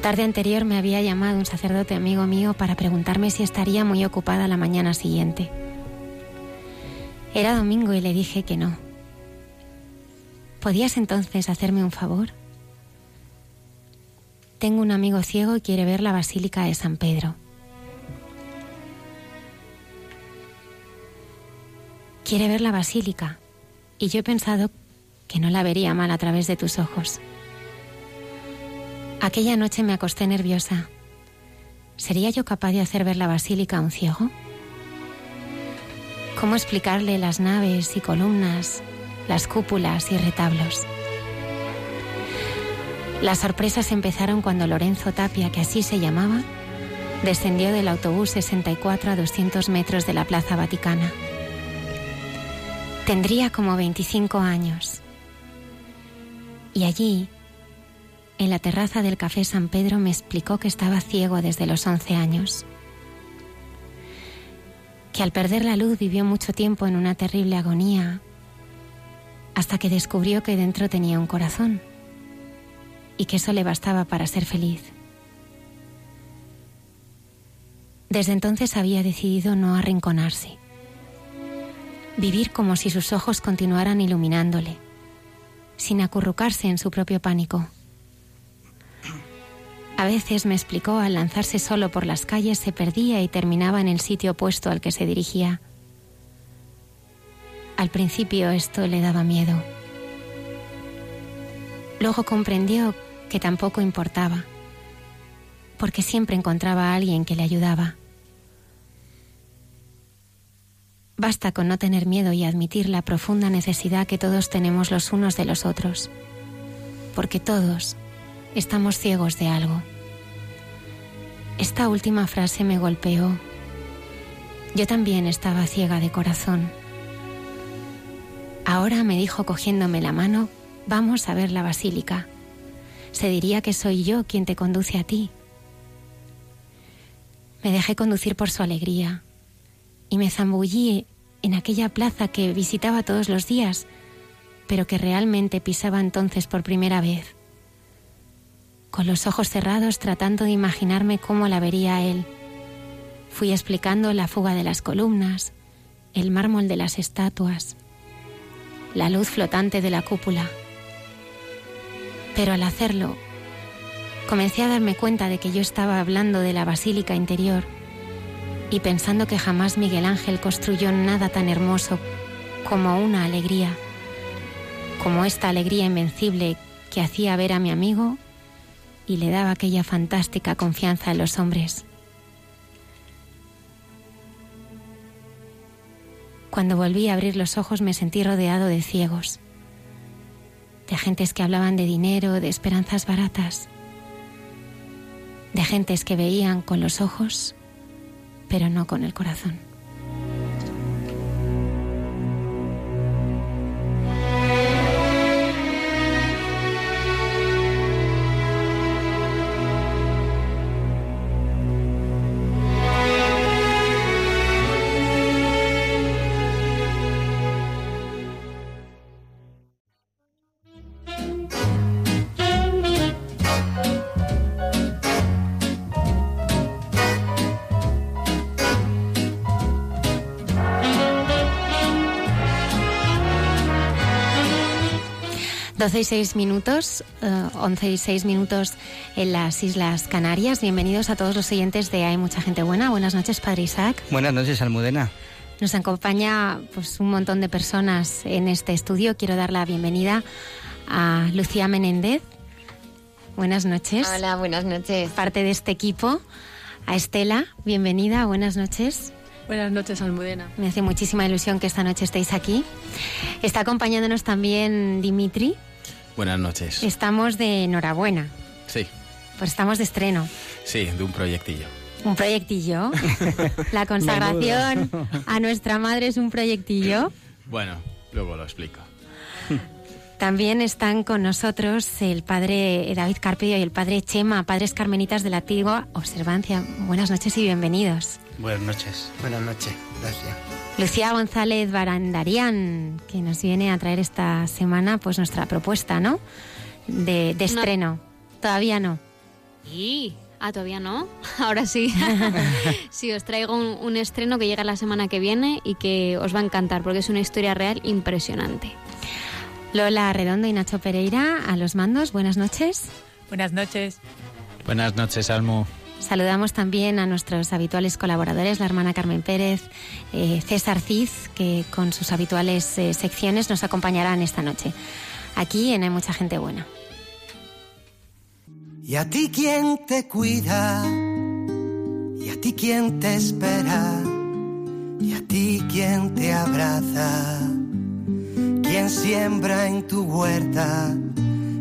La tarde anterior me había llamado un sacerdote amigo mío para preguntarme si estaría muy ocupada la mañana siguiente. Era domingo y le dije que no. ¿Podías entonces hacerme un favor? Tengo un amigo ciego y quiere ver la Basílica de San Pedro. Quiere ver la Basílica y yo he pensado que no la vería mal a través de tus ojos. Aquella noche me acosté nerviosa. ¿Sería yo capaz de hacer ver la basílica a un ciego? ¿Cómo explicarle las naves y columnas, las cúpulas y retablos? Las sorpresas empezaron cuando Lorenzo Tapia, que así se llamaba, descendió del autobús 64 a 200 metros de la Plaza Vaticana. Tendría como 25 años. Y allí, en la terraza del Café San Pedro me explicó que estaba ciego desde los 11 años, que al perder la luz vivió mucho tiempo en una terrible agonía, hasta que descubrió que dentro tenía un corazón y que eso le bastaba para ser feliz. Desde entonces había decidido no arrinconarse, vivir como si sus ojos continuaran iluminándole, sin acurrucarse en su propio pánico. A veces, me explicó, al lanzarse solo por las calles se perdía y terminaba en el sitio opuesto al que se dirigía. Al principio esto le daba miedo. Luego comprendió que tampoco importaba, porque siempre encontraba a alguien que le ayudaba. Basta con no tener miedo y admitir la profunda necesidad que todos tenemos los unos de los otros, porque todos, estamos ciegos de algo. Esta última frase me golpeó. Yo también estaba ciega de corazón. Ahora me dijo cogiéndome la mano, vamos a ver la basílica. Se diría que soy yo quien te conduce a ti. Me dejé conducir por su alegría y me zambullí en aquella plaza que visitaba todos los días, pero que realmente pisaba entonces por primera vez con los ojos cerrados tratando de imaginarme cómo la vería él. Fui explicando la fuga de las columnas, el mármol de las estatuas, la luz flotante de la cúpula. Pero al hacerlo, comencé a darme cuenta de que yo estaba hablando de la basílica interior y pensando que jamás Miguel Ángel construyó nada tan hermoso como una alegría, como esta alegría invencible que hacía ver a mi amigo y le daba aquella fantástica confianza en los hombres. Cuando volví a abrir los ojos me sentí rodeado de ciegos, de gentes que hablaban de dinero, de esperanzas baratas, de gentes que veían con los ojos, pero no con el corazón. 12 y 6 minutos, 11 eh, y 6 minutos en las Islas Canarias. Bienvenidos a todos los oyentes de Hay Mucha Gente Buena. Buenas noches, Padre Isaac. Buenas noches, Almudena. Nos acompaña pues, un montón de personas en este estudio. Quiero dar la bienvenida a Lucía Menéndez. Buenas noches. Hola, buenas noches. Parte de este equipo. A Estela, bienvenida, buenas noches. Buenas noches, Almudena. Me hace muchísima ilusión que esta noche estéis aquí. Está acompañándonos también Dimitri. Buenas noches. Estamos de enhorabuena. Sí. pues estamos de estreno. Sí, de un proyectillo. Un proyectillo. La consagración a nuestra madre es un proyectillo. Bueno, luego lo explico. También están con nosotros el padre David Carpio y el padre Chema, padres carmenitas de la antigua observancia. Buenas noches y bienvenidos. Buenas noches. Buenas noches, gracias. Lucía González Barandarian, que nos viene a traer esta semana pues nuestra propuesta, ¿no? De, estreno. Todavía no. Sí, Ah, todavía no. Ahora sí. sí, os traigo un, un, estreno que llega la semana que viene y que os va a encantar porque es una historia real impresionante. Lola Redondo y Nacho Pereira a los mandos. Buenas noches. Buenas noches. Buenas noches, Almo. Saludamos también a nuestros habituales colaboradores, la hermana Carmen Pérez, eh, César Ciz, que con sus habituales eh, secciones nos acompañarán esta noche. Aquí en Hay Mucha Gente Buena. Y a ti quien te cuida, y a ti quien te espera, y a ti quien te abraza quien siembra en tu huerta,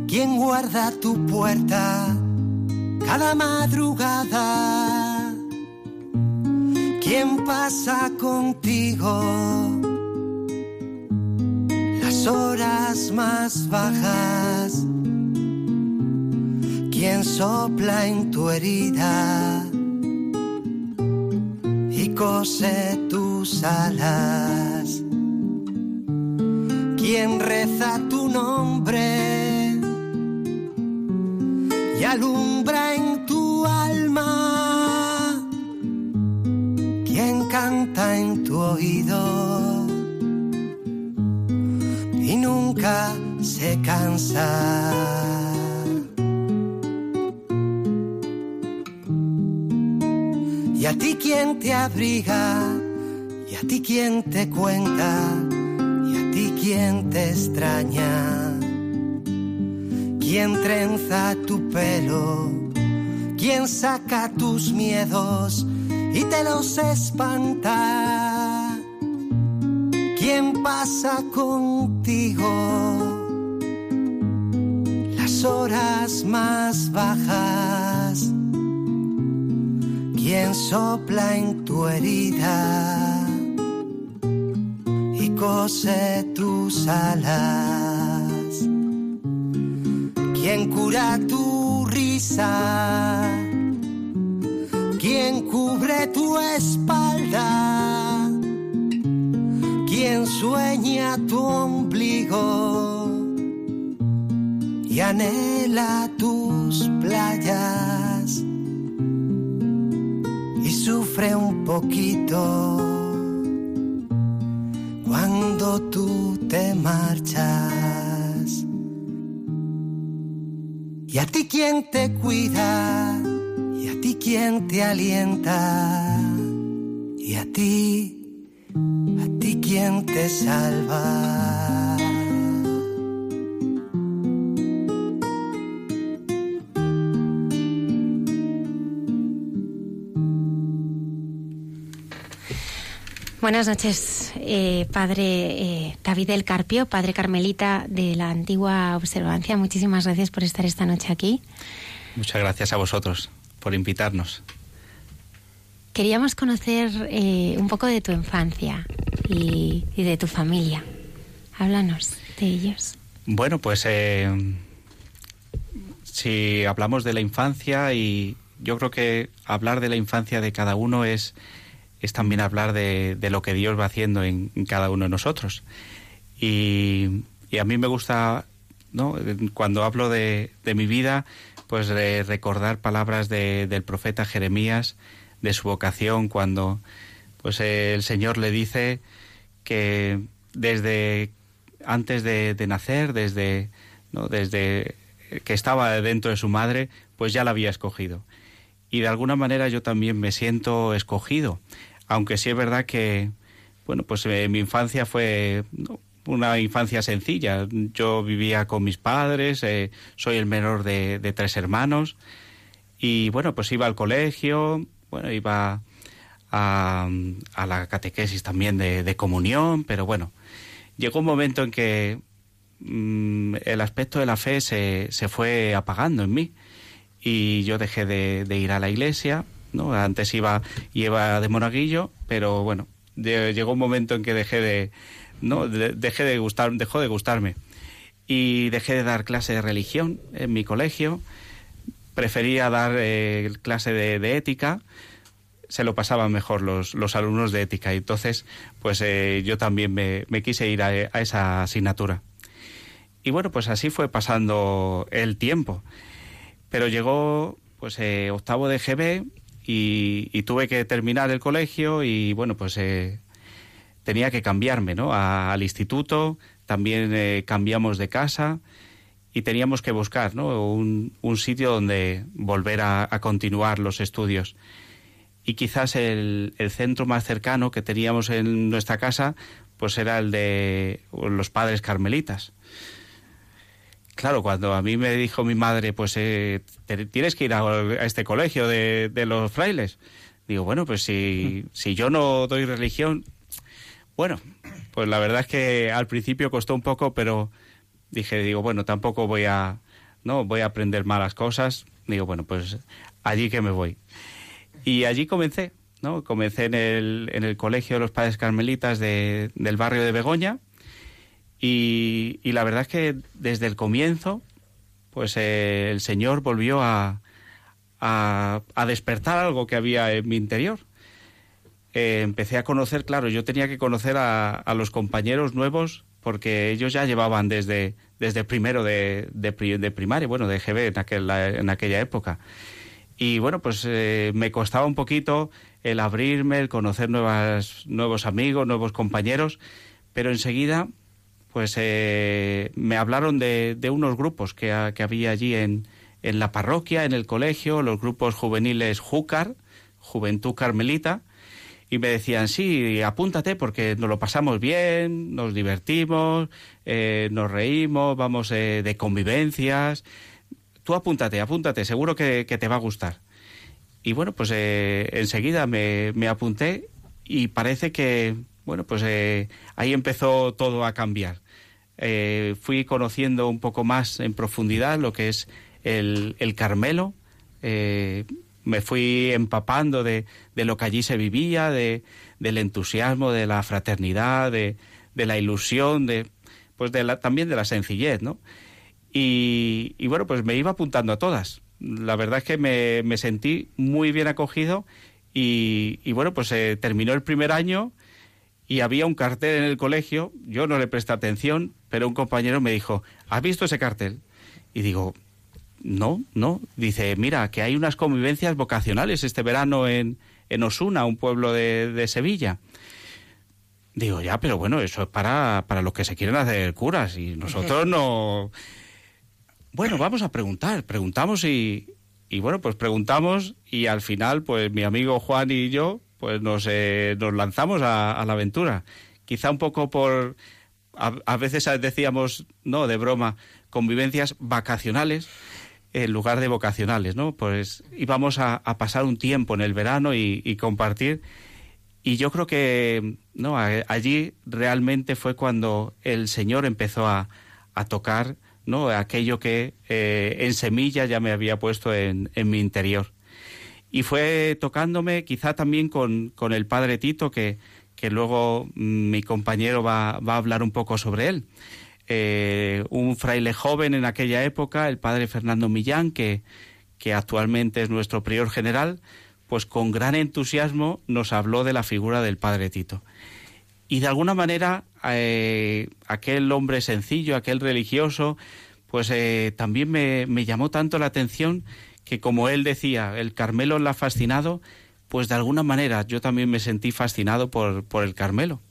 quien guarda tu puerta cada madrugada, quien pasa contigo las horas más bajas, quien sopla en tu herida y cose tus alas. Quien reza tu nombre alumbra en tu alma, quien canta en tu oído. Y nunca se cansa. Y a ti quien te abriga, y a ti quien te cuenta ¿Quién te extraña, ¿Quién trenza tu pelo, ¿Quién saca tus miedos y te los espanta, ¿Quién pasa contigo las horas más bajas, ¿Quién sopla en tu herida cose tus alas. Quien cura tu risa, quien cubre tu espalda, quien sueña tu ombligo y anhela tus playas y sufre un poquito cuando tú te marchas. Y a ti quien te cuida, y a ti quien te alienta, y a ti, a ti quien te salva. Buenas noches, eh, padre eh, David del Carpio, padre carmelita de la antigua observancia. Muchísimas gracias por estar esta noche aquí. Muchas gracias a vosotros por invitarnos. Queríamos conocer eh, un poco de tu infancia y, y, de tu familia. Háblanos de ellos. Bueno, pues si hablamos de la infancia y yo creo que hablar de la infancia de cada uno es es también hablar de, lo que Dios va haciendo en, cada uno de nosotros. Y, a mí me gusta, ¿no? cuando hablo de, mi vida, pues recordar palabras del profeta Jeremías, de su vocación, cuando pues el Señor le dice que desde antes de, nacer, desde, ¿no? desde que estaba dentro de su madre, pues ya la había escogido. Y de alguna manera yo también me siento escogido aunque sí es verdad que, bueno, pues eh, mi infancia fue una infancia sencilla. Yo vivía con mis padres, eh, soy el menor de, tres hermanos. Y bueno, pues iba al colegio, bueno, iba a, la catequesis también de, comunión, pero bueno, llegó un momento en que mm, el aspecto de la fe se, se fue apagando en mí. Y yo dejé de, ir a la iglesia, ¿no? Antes iba, iba de monaguillo, pero bueno, llegó un momento en que dejé de, ¿no? dejé de gustar, dejó de gustarme y dejé de dar clase de religión en mi colegio. Prefería dar eh, clase de, ética. Se lo pasaban mejor los, los alumnos de ética. Y entonces, pues eh, yo también me, quise ir a, esa asignatura. Y bueno, pues así fue pasando el tiempo. Pero llegó pues eh, octavo de GB y, tuve que terminar el colegio y bueno, pues tenía que cambiarme, ¿no? al instituto, también eh, cambiamos de casa y teníamos que buscar ¿no? un, sitio donde volver a, continuar los estudios. Y quizás el, centro más cercano que teníamos en nuestra casa pues era el de los padres carmelitas. Claro, cuando a mí me dijo mi madre, pues eh, tienes que ir a, este colegio de, los frailes, digo, bueno, pues si, si yo no doy religión, bueno, pues la verdad es que al principio costó un poco, pero dije, digo, bueno, tampoco voy a, no, voy a aprender malas cosas. Digo, bueno, pues allí que me voy. Y allí comencé, ¿no? Comencé en el, en el colegio de los padres carmelitas de, del barrio de Begoña. Y, la verdad es que desde el comienzo, pues eh, el Señor volvió a, a, a despertar algo que había en mi interior. Eh, empecé a conocer, claro, yo tenía que conocer a, los compañeros nuevos porque ellos ya llevaban desde, desde primero de, de, primaria, bueno, de GB en, aquel, en aquella época. Y bueno, pues eh, me costaba un poquito el abrirme, el conocer nuevas, nuevos amigos, nuevos compañeros, pero enseguida pues eh, me hablaron de, unos grupos que, que había allí en, la parroquia, en el colegio, los grupos juveniles Júcar, Juventud Carmelita, y me decían, sí, apúntate porque nos lo pasamos bien, nos divertimos, eh, nos reímos, vamos eh, de convivencias. Tú apúntate, apúntate, seguro que, te va a gustar. Y bueno, pues enseguida me, me, apunté y parece que, bueno, pues ahí empezó todo a cambiar. Fui conociendo un poco más en profundidad lo que es el, el Carmelo me fui empapando de, de lo que allí se vivía, de, del entusiasmo, de la fraternidad, de, de la ilusión, de, pues de la, también de la sencillez, ¿no? Y, y, bueno, pues me iba apuntando a todas. La verdad es que me, me sentí muy bien acogido y, y bueno, pues eh, terminó el primer año y había un cartel en el colegio, yo no le presté atención, pero un compañero me dijo, ¿has visto ese cartel? Y digo, no, no. Dice, mira, que hay unas convivencias vocacionales este verano en, en Osuna, un pueblo de, de, Sevilla. Digo, ya, pero bueno, eso es para, para los que se quieren hacer curas y nosotros no... Bueno, vamos a preguntar, preguntamos y, y bueno, pues preguntamos y al final, pues mi amigo Juan y yo, pues nos, eh, nos lanzamos a, a, la aventura. Quizá un poco por, a, a veces decíamos, no, de broma, convivencias vacacionales, en lugar de vocacionales, ¿no? Pues íbamos a, pasar un tiempo en el verano y, compartir. Y yo creo que no allí realmente fue cuando el Señor empezó a, tocar no aquello que eh, en semilla ya me había puesto en, mi interior. Y fue tocándome quizá también con, con el Padre Tito, que, que luego mi compañero va, va a hablar un poco sobre él. Eh, un fraile joven en aquella época, el padre Fernando Millán, que, que actualmente es nuestro prior general, pues con gran entusiasmo nos habló de la figura del padre Tito. Y de alguna manera eh, aquel hombre sencillo, aquel religioso, pues eh, también me, me, llamó tanto la atención que como él decía, el Carmelo la ha fascinado, pues de alguna manera yo también me sentí fascinado por, por el Carmelo.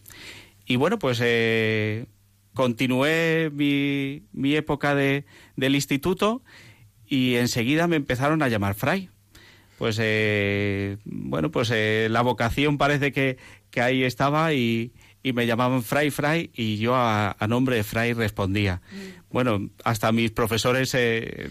Y bueno, pues continué mi, mi época de, del instituto y enseguida me empezaron a llamar Fray. Pues eh, bueno, pues eh, la vocación parece que, que ahí estaba y, y, me llamaban Fray, Fray y yo a, nombre de Fray respondía. Mm. Bueno, hasta mis profesores eh,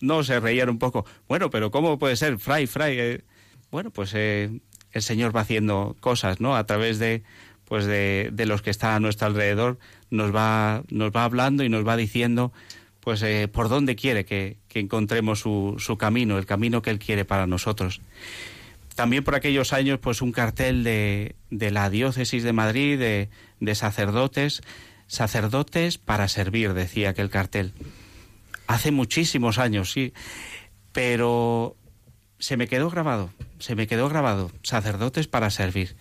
no se reían un poco. Bueno, pero ¿cómo puede ser Fray, Fray? bueno, pues el Señor va haciendo cosas, ¿no? A través de pues de, de los que están a nuestro alrededor nos va, nos va hablando y nos va diciendo pues eh, por dónde quiere que, encontremos su, su, camino, el camino que Él quiere para nosotros. También por aquellos años, pues un cartel de, de la diócesis de Madrid, de, de sacerdotes, sacerdotes para servir, decía aquel cartel. Hace muchísimos años, sí, pero se me quedó grabado, se me quedó grabado, sacerdotes para servir.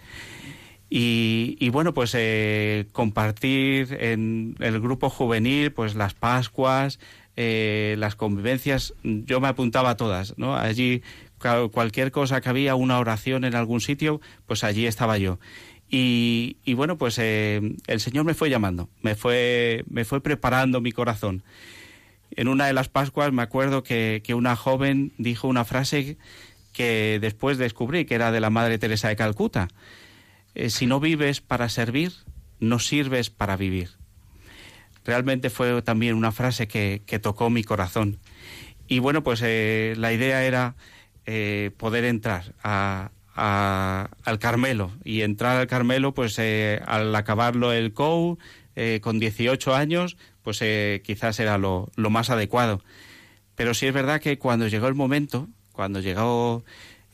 Y, bueno, pues eh, compartir en el grupo juvenil, pues las Pascuas, eh, las convivencias, yo me apuntaba a todas, ¿no? Allí cualquier cosa que había, una oración en algún sitio, pues allí estaba yo. Y, bueno, pues eh, el Señor me fue llamando, me fue, me fue preparando mi corazón. En una de las Pascuas me acuerdo que, que una joven dijo una frase que después descubrí que era de la Madre Teresa de Calcuta. Eh, si no vives para servir, no sirves para vivir. Realmente fue también una frase que, tocó mi corazón. Y bueno, pues eh, la idea era eh, poder entrar al Carmelo. Y entrar al Carmelo, pues al acabarlo el COU, con 18 años, pues quizás era lo, lo más adecuado. Pero sí es verdad que cuando llegó el momento, cuando llegó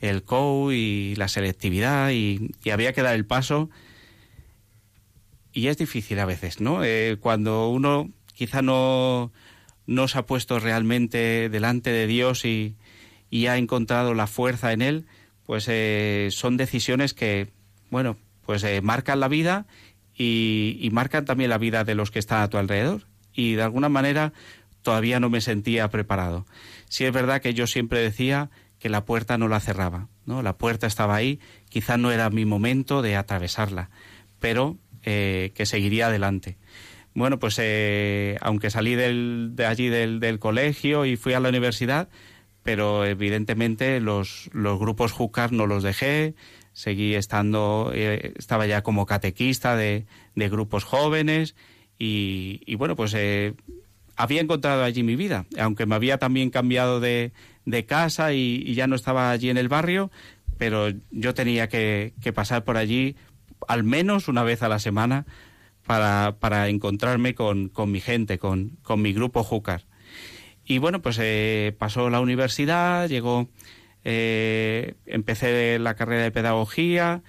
el COU y la selectividad y, había que dar el paso. Y es difícil a veces, ¿no? Eh, cuando uno quizá no, no se ha puesto realmente delante de Dios y, ha encontrado la fuerza en Él, pues eh, son decisiones que, bueno, pues eh, marcan la vida y, y marcan también la vida de los que están a tu alrededor. Y de alguna manera todavía no me sentía preparado. Sí es verdad que yo siempre decía que la puerta no la cerraba, ¿no? La puerta estaba ahí, quizá no era mi momento de atravesarla, pero eh, que seguiría adelante. Bueno, pues aunque salí del, de allí del, colegio y fui a la universidad, pero evidentemente los, los grupos Júcar no los dejé, seguí estando, eh, estaba ya como catequista de, de grupos jóvenes y, y bueno, pues había encontrado allí mi vida, aunque me había también cambiado de, de casa y, ya no estaba allí en el barrio, pero yo tenía que, pasar por allí al menos una vez a la semana para, para encontrarme con, con, mi gente, con, con mi grupo Júcar. Y bueno, pues eh, pasó la universidad, llegó, eh, empecé la carrera de pedagogía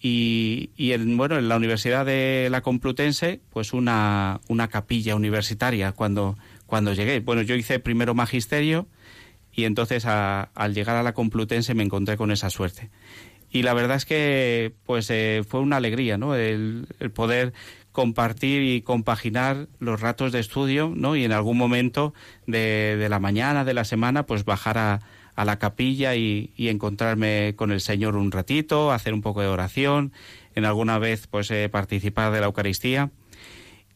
y, en, bueno, en la Universidad de la Complutense, pues una, una capilla universitaria cuando, cuando llegué. Bueno, yo hice primero magisterio y entonces al llegar a la Complutense me encontré con esa suerte. Y la verdad es que pues eh, fue una alegría, ¿no? El, poder compartir y compaginar los ratos de estudio, ¿no? Y en algún momento de, la mañana, de la semana, pues bajar a, la capilla y, encontrarme con el Señor un ratito, hacer un poco de oración, en alguna vez pues eh, participar de la Eucaristía.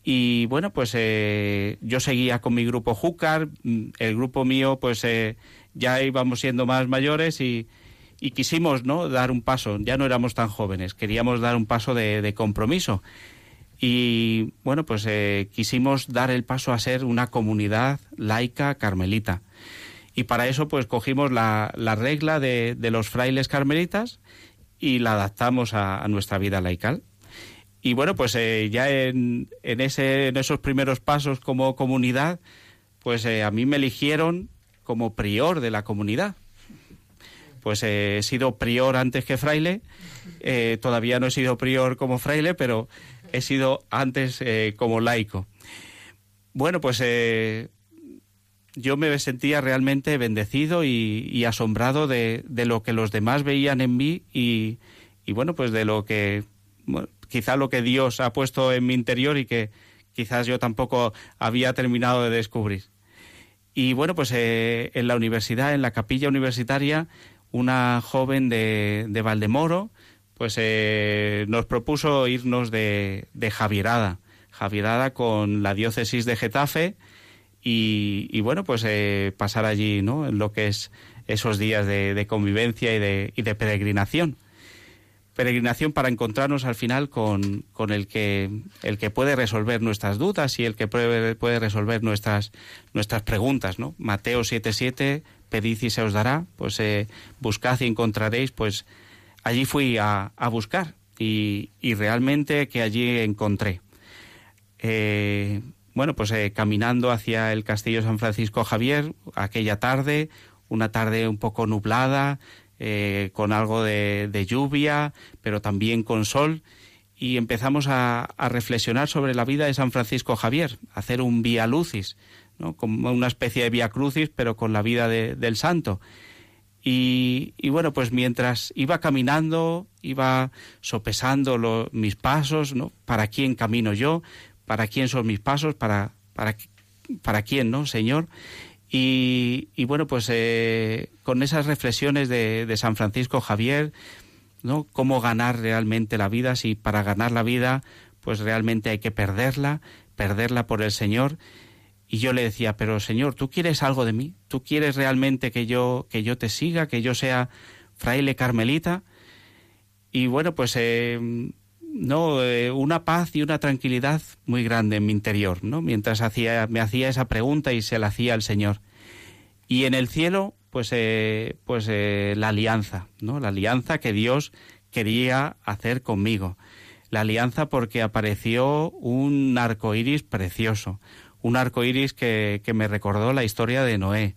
Y bueno, pues eh, yo seguía con mi grupo Júcar, mm, el grupo mío pues eh, ya íbamos siendo más mayores y, y, quisimos ¿no? dar un paso, ya no éramos tan jóvenes, queríamos dar un paso de, compromiso. Y bueno, pues eh, quisimos dar el paso a ser una comunidad laica carmelita. Y para eso pues cogimos la, la regla de, de, los frailes carmelitas y la adaptamos a nuestra vida laical. Y bueno, pues eh, ya en, en, ese, en esos primeros pasos como comunidad, pues eh, a mí me eligieron como prior de la comunidad. Pues eh, he sido prior antes que fraile, todavía no he sido prior como fraile, pero he sido antes como laico. Bueno, pues yo me sentía realmente bendecido y, asombrado de, de, lo que los demás veían en mí y, y bueno, pues de lo que quizá lo que Dios ha puesto en mi interior y que quizás yo tampoco había terminado de descubrir. Y bueno, pues eh, en la universidad, en la capilla universitaria, una joven de, de Valdemoro, pues eh, nos propuso irnos de, de Javierada, Javierada con la diócesis de Getafe y, bueno, pues eh, pasar allí, ¿no? En lo que es esos días de, de convivencia y de, y de peregrinación peregrinación para encontrarnos al final con, con, el, que, el que puede resolver nuestras dudas y el que puede, puede resolver nuestras, nuestras preguntas, ¿no? Mateo 7.7, pedid y se os dará, pues eh, buscad y encontraréis, pues allí fui a, a buscar y, y, realmente que allí encontré. Eh, bueno, pues caminando hacia el castillo San Francisco Javier, aquella tarde, una tarde un poco nublada, con algo de, lluvia, pero también con sol, y empezamos a, reflexionar sobre la vida de San Francisco Javier, hacer un vía lucis, ¿no? como una especie de vía crucis, pero con la vida del santo. Y, bueno, pues mientras iba caminando, iba sopesando mis pasos, ¿no? ¿Para quién camino yo? ¿Para quién son mis pasos? ¿Para, para, para quién, no, Señor? Y, bueno, pues eh, con esas reflexiones de, de, San Francisco Javier, ¿no? Cómo ganar realmente la vida, si para ganar la vida, pues realmente hay que perderla, perderla por el Señor. Y yo le decía, pero Señor, ¿tú quieres algo de mí? ¿Tú quieres realmente que yo, que yo te siga, que yo sea fraile carmelita? Y bueno, pues eh, no, eh, una paz y una tranquilidad muy grande en mi interior, ¿no? Mientras hacía, me hacía esa pregunta y se la hacía al Señor. Y en el cielo, pues, eh, pues la alianza, ¿no? La alianza que Dios quería hacer conmigo. La alianza porque apareció un arco iris precioso, un arco iris que, que me recordó la historia de Noé,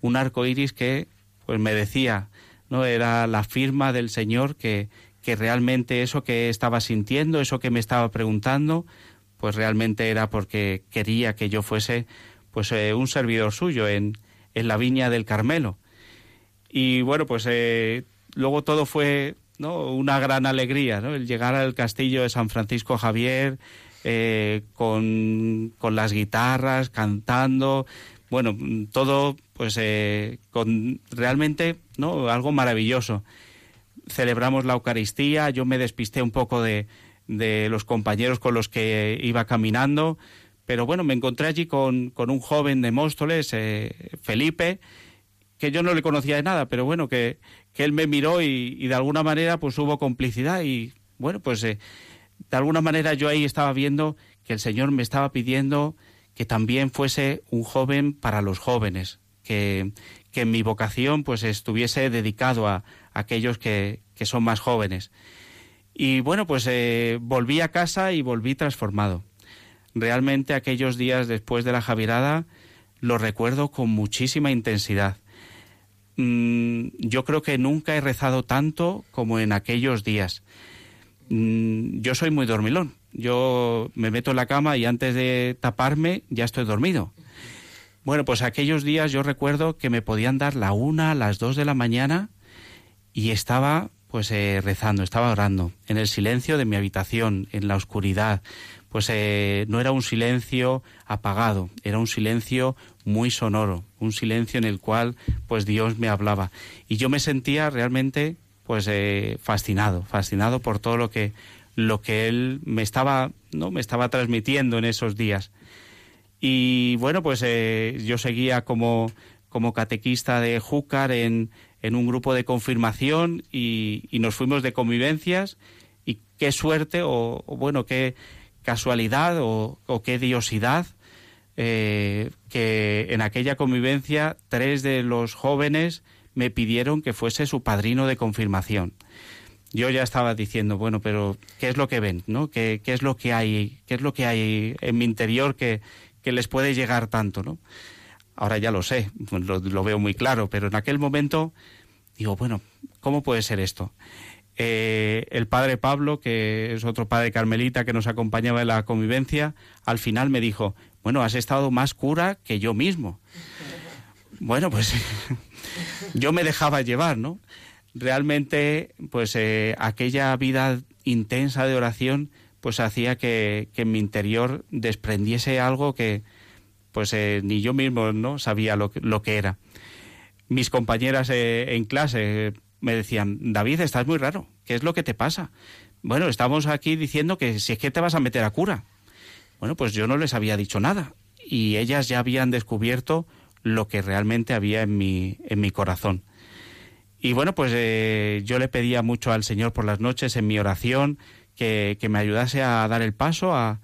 un arco iris que pues me decía, ¿no? Era la firma del Señor que, que realmente eso que estaba sintiendo, eso que me estaba preguntando, pues realmente era porque quería que yo fuese pues eh, un servidor suyo en, en, la viña del Carmelo. Y bueno, pues eh, luego todo fue ¿no? una gran alegría, ¿no? El llegar al castillo de San Francisco Javier, eh, con, las guitarras, cantando, bueno, todo pues eh, con realmente no algo maravilloso. Celebramos la Eucaristía, yo me despisté un poco de, de los compañeros con los que iba caminando, pero bueno, me encontré allí con, con un joven de Móstoles, eh, Felipe, que yo no le conocía de nada, pero bueno, que, que él me miró y, y, de alguna manera pues hubo complicidad y bueno, pues de alguna manera yo ahí estaba viendo que el Señor me estaba pidiendo que también fuese un joven para los jóvenes, que, que mi vocación pues estuviese dedicado a, aquellos que, que, son más jóvenes. Y bueno, pues eh, volví a casa y volví transformado. Realmente aquellos días después de la Javirada los recuerdo con muchísima intensidad. Mm, yo creo que nunca he rezado tanto como en aquellos días. Mm, yo soy muy dormilón. Yo me meto en la cama y antes de taparme ya estoy dormido. Bueno, pues aquellos días yo recuerdo que me podían dar la una, las dos de la mañana y estaba pues eh, rezando, estaba orando en el silencio de mi habitación, en la oscuridad. Pues eh, no era un silencio apagado, era un silencio muy sonoro, un silencio en el cual pues Dios me hablaba. Y yo me sentía realmente pues eh, fascinado, fascinado por todo lo que lo que él me estaba no me estaba transmitiendo en esos días. Y bueno, pues eh, yo seguía como como catequista de Júcar en, en un grupo de confirmación y, nos fuimos de convivencias y qué suerte o, bueno, qué casualidad o, qué diosidad eh, que en aquella convivencia tres de los jóvenes me pidieron que fuese su padrino de confirmación. Yo ya estaba diciendo, bueno, pero ¿qué es lo que ven? ¿no? ¿Qué, es lo que hay? ¿Qué es lo que hay en mi interior que, que les puede llegar tanto? ¿no? Ahora ya lo sé, lo, lo, veo muy claro, pero en aquel momento digo, bueno, ¿cómo puede ser esto? Eh, el padre Pablo, que es otro padre carmelita que nos acompañaba en la convivencia, al final me dijo, bueno, has estado más cura que yo mismo. Bueno, pues yo me dejaba llevar, ¿no? Realmente, pues eh, aquella vida intensa de oración, pues hacía que, en mi interior desprendiese algo que, pues eh, ni yo mismo no sabía lo, que era. Mis compañeras eh, en clase me decían, David, estás muy raro, ¿qué es lo que te pasa? Bueno, estamos aquí diciendo que si es que te vas a meter a cura. Bueno, pues yo no les había dicho nada y ellas ya habían descubierto lo que realmente había en mi, en mi corazón. Y bueno, pues eh, yo le pedía mucho al Señor por las noches en mi oración que, me ayudase a dar el paso a,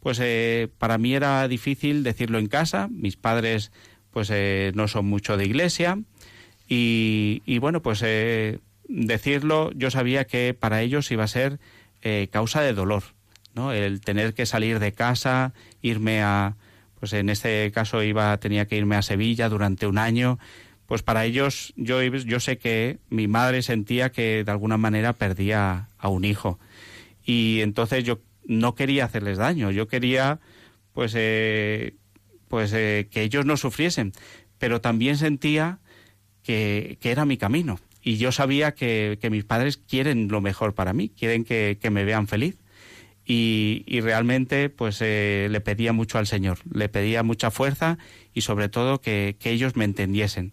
pues eh, para mí era difícil decirlo en casa, mis padres pues eh, no son mucho de iglesia y, y bueno, pues decirlo yo sabía que para ellos iba a ser causa de dolor, ¿no? El tener que salir de casa, irme a, pues en este caso iba tenía que irme a Sevilla durante un año, pues para ellos yo yo sé que mi madre sentía que de alguna manera perdía a un hijo. Y entonces yo no quería hacerles daño, yo quería pues eh, pues eh, que ellos no sufriesen, pero también sentía que, que era mi camino. Y yo sabía que, que, mis padres quieren lo mejor para mí, quieren que, que me vean feliz. Y, y realmente pues eh, le pedía mucho al Señor, le pedía mucha fuerza y sobre todo que, que, ellos me entendiesen.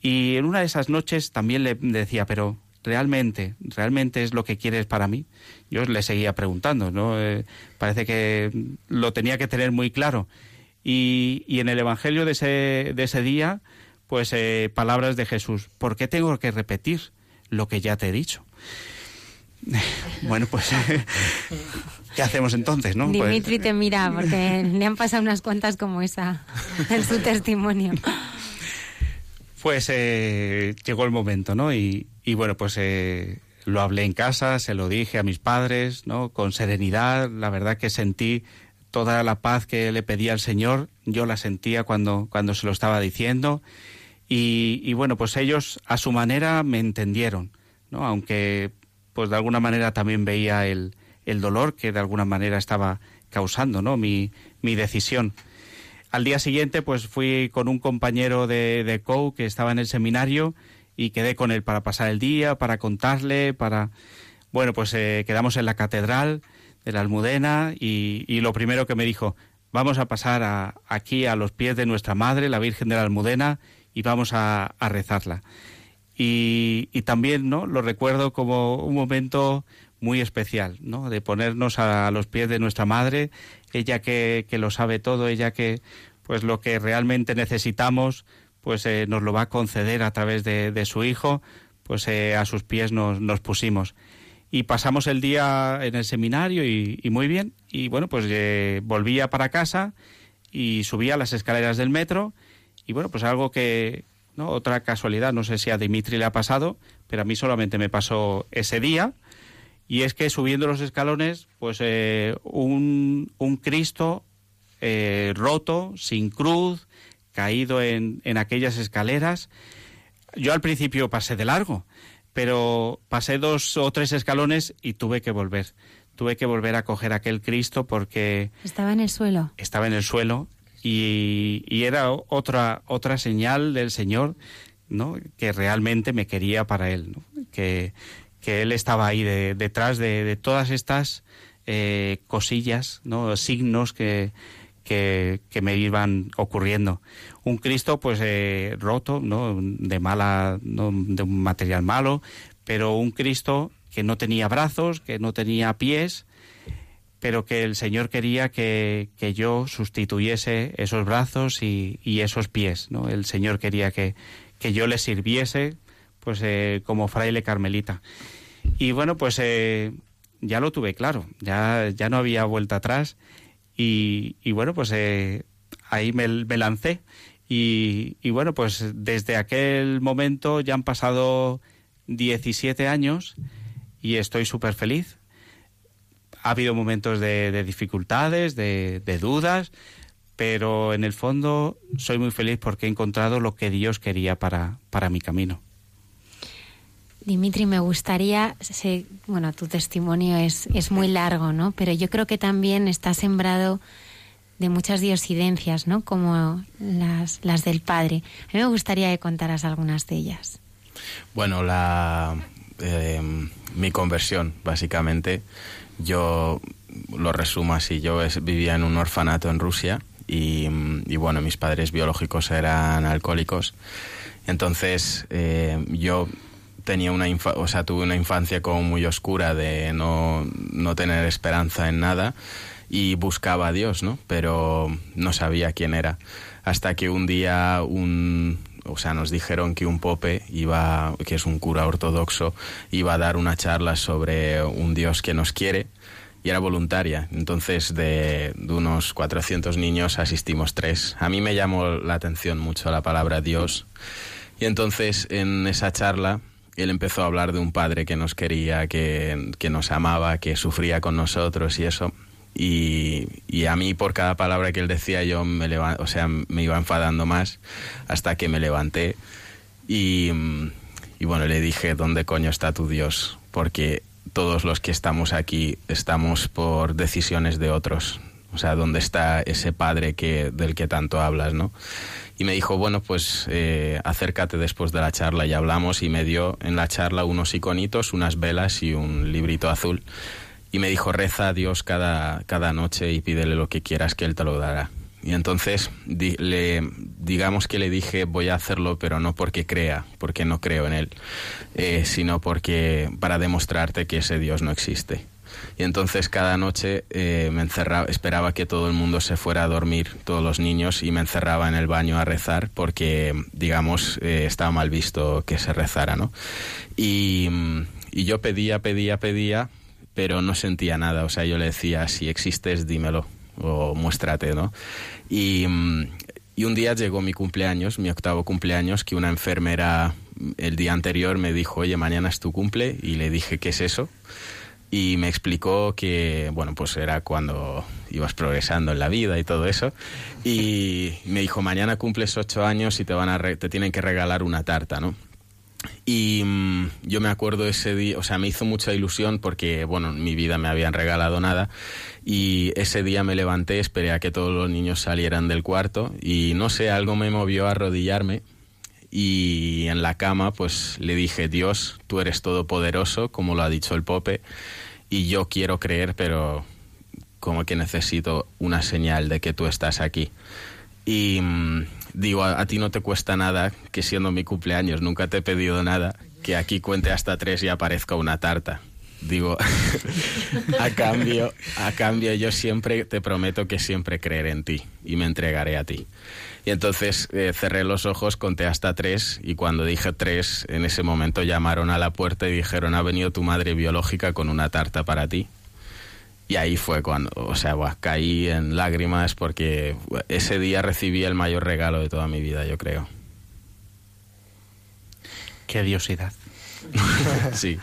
Y en una de esas noches también le decía, pero realmente, realmente es lo que quieres para mí. Yo le seguía preguntando, ¿no? Eh, parece que lo tenía que tener muy claro. Y, y en el Evangelio de ese, de ese día, pues eh, palabras de Jesús. ¿Por qué tengo que repetir lo que ya te he dicho? Bueno, pues, ¿qué hacemos entonces, no? Dimitri te mira, porque le han pasado unas cuantas como esa en su testimonio. Pues eh, llegó el momento, ¿no? Y, y bueno, pues eh, lo hablé en casa, se lo dije a mis padres, ¿no? Con serenidad, la verdad que sentí toda la paz que le pedía al Señor, yo la sentía cuando, cuando se lo estaba diciendo. Y, y, bueno, pues ellos a su manera me entendieron, ¿no? Aunque pues de alguna manera también veía el, el dolor que de alguna manera estaba causando, ¿no? Mi, mi decisión. Al día siguiente pues fui con un compañero de, de COU que estaba en el seminario y quedé con él para pasar el día, para contarle, para... Bueno, pues eh, quedamos en la catedral de la Almudena y, lo primero que me dijo, vamos a pasar a, aquí a los pies de nuestra Madre, la Virgen de la Almudena, y vamos a rezarla. Y, también no lo recuerdo como un momento muy especial, ¿no? De ponernos a, los pies de nuestra madre, ella que, que, lo sabe todo, ella que pues lo que realmente necesitamos, pues eh, nos lo va a conceder a través de, de su hijo, pues eh, a sus pies nos, nos, pusimos. Y pasamos el día en el seminario y, y muy bien. Y bueno, pues eh, volvía para casa y subía las escaleras del metro y bueno, pues algo que, ¿no? Otra casualidad, no sé si a Dimitri le ha pasado, pero a mí solamente me pasó ese día. Y es que subiendo los escalones, pues eh, un, un, Cristo eh, roto, sin cruz, caído en, en aquellas escaleras. Yo al principio pasé de largo, pero pasé dos o tres escalones y tuve que volver. Tuve que volver a coger aquel Cristo porque... Estaba en el suelo. Estaba en el suelo y, era otra otra señal del Señor no que realmente me quería para él que, que él estaba ahí de, detrás de, de, todas estas eh, cosillas no signos que, que, que, me iban ocurriendo. Un Cristo pues eh, roto no de mala no de un material malo pero un Cristo que no tenía brazos que no tenía pies pero que el Señor quería que, que yo sustituyese esos brazos y, y, esos pies, ¿no? El Señor quería que, que yo le sirviese, pues eh, como fraile carmelita. Y bueno, pues eh, ya lo tuve claro, ya, ya no había vuelta atrás y, y bueno, pues eh, ahí me, me lancé y, y, bueno, pues desde aquel momento ya han pasado 17 años y estoy súper feliz ha habido momentos de, de dificultades, de, de, dudas, pero en el fondo soy muy feliz porque he encontrado lo que Dios quería para, para mi camino. Dimitri, me gustaría, sé, bueno, tu testimonio es, es muy largo, ¿no? Pero yo creo que también está sembrado de muchas diosidencias, ¿no? Como las, las del padre. A mí me gustaría que contaras algunas de ellas. Bueno, la, eh, mi conversión, básicamente, yo lo resumo así, yo vivía en un orfanato en Rusia y, y, bueno, mis padres biológicos eran alcohólicos. Entonces eh, yo tenía una o sea, tuve una infancia como muy oscura de no, no tener esperanza en nada y buscaba a Dios, ¿no? Pero no sabía quién era. Hasta que un día un, o sea, nos dijeron que un pope iba, que es un cura ortodoxo, iba a dar una charla sobre un Dios que nos quiere y era voluntaria. Entonces, de, de, unos 400 niños asistimos tres. A mí me llamó la atención mucho la palabra Dios. Y entonces, en esa charla, él empezó a hablar de un padre que nos quería, que, que nos amaba, que sufría con nosotros y eso. Y, y, a mí por cada palabra que él decía yo me, o sea, me iba enfadando más hasta que me levanté y, y bueno, le dije, ¿dónde coño está tu Dios? Porque todos los que estamos aquí estamos por decisiones de otros. O sea, ¿dónde está ese padre que, del que tanto hablas, no? Y me dijo, bueno, pues eh, acércate después de la charla y hablamos y me dio en la charla unos iconitos, unas velas y un librito azul. Y me dijo, reza a Dios cada, cada noche y pídele lo que quieras que Él te lo dará. Y entonces le, digamos que le dije voy a hacerlo, pero no porque crea, porque no creo en él, eh, sino porque para demostrarte que ese Dios no existe. Y entonces cada noche eh, me encerraba, esperaba que todo el mundo se fuera a dormir, todos los niños, y me encerraba en el baño a rezar porque, digamos, eh, estaba mal visto que se rezara, ¿no? Y, y yo pedía, pedía, pedía, pero no sentía nada. O sea, yo le decía, si existes, dímelo o muéstrate, ¿no? Y, y un día llegó mi cumpleaños, mi octavo cumpleaños, que una enfermera el día anterior me dijo, oye, mañana es tu cumple, y le dije, ¿qué es eso? Y me explicó que, bueno, pues era cuando ibas progresando en la vida y todo eso. Y me dijo, mañana cumples ocho años y te, van a te tienen que regalar una tarta, ¿no? Y mm, yo me acuerdo ese día, o sea, me hizo mucha ilusión porque, bueno, en mi vida me habían regalado nada. Y ese día me levanté, esperé a que todos los niños salieran del cuarto y no sé, algo me movió a arrodillarme. Y en la cama, pues le dije, Dios, tú eres todopoderoso, como lo ha dicho el Pope, y yo quiero creer, pero como que necesito una señal de que tú estás aquí. Y mm, digo, a, ti no te cuesta nada que siendo mi cumpleaños nunca te he pedido nada, que aquí cuente hasta tres y aparezca una tarta. Digo, a cambio, a cambio yo siempre te prometo que siempre creeré en ti y me entregaré a ti. Y entonces eh, cerré los ojos, conté hasta tres y cuando dije tres, en ese momento llamaron a la puerta y dijeron, ha venido tu madre biológica con una tarta para ti. Y ahí fue cuando, o sea, caí en lágrimas porque ese día recibí el mayor regalo de toda mi vida, yo creo. Qué diosidad. sí.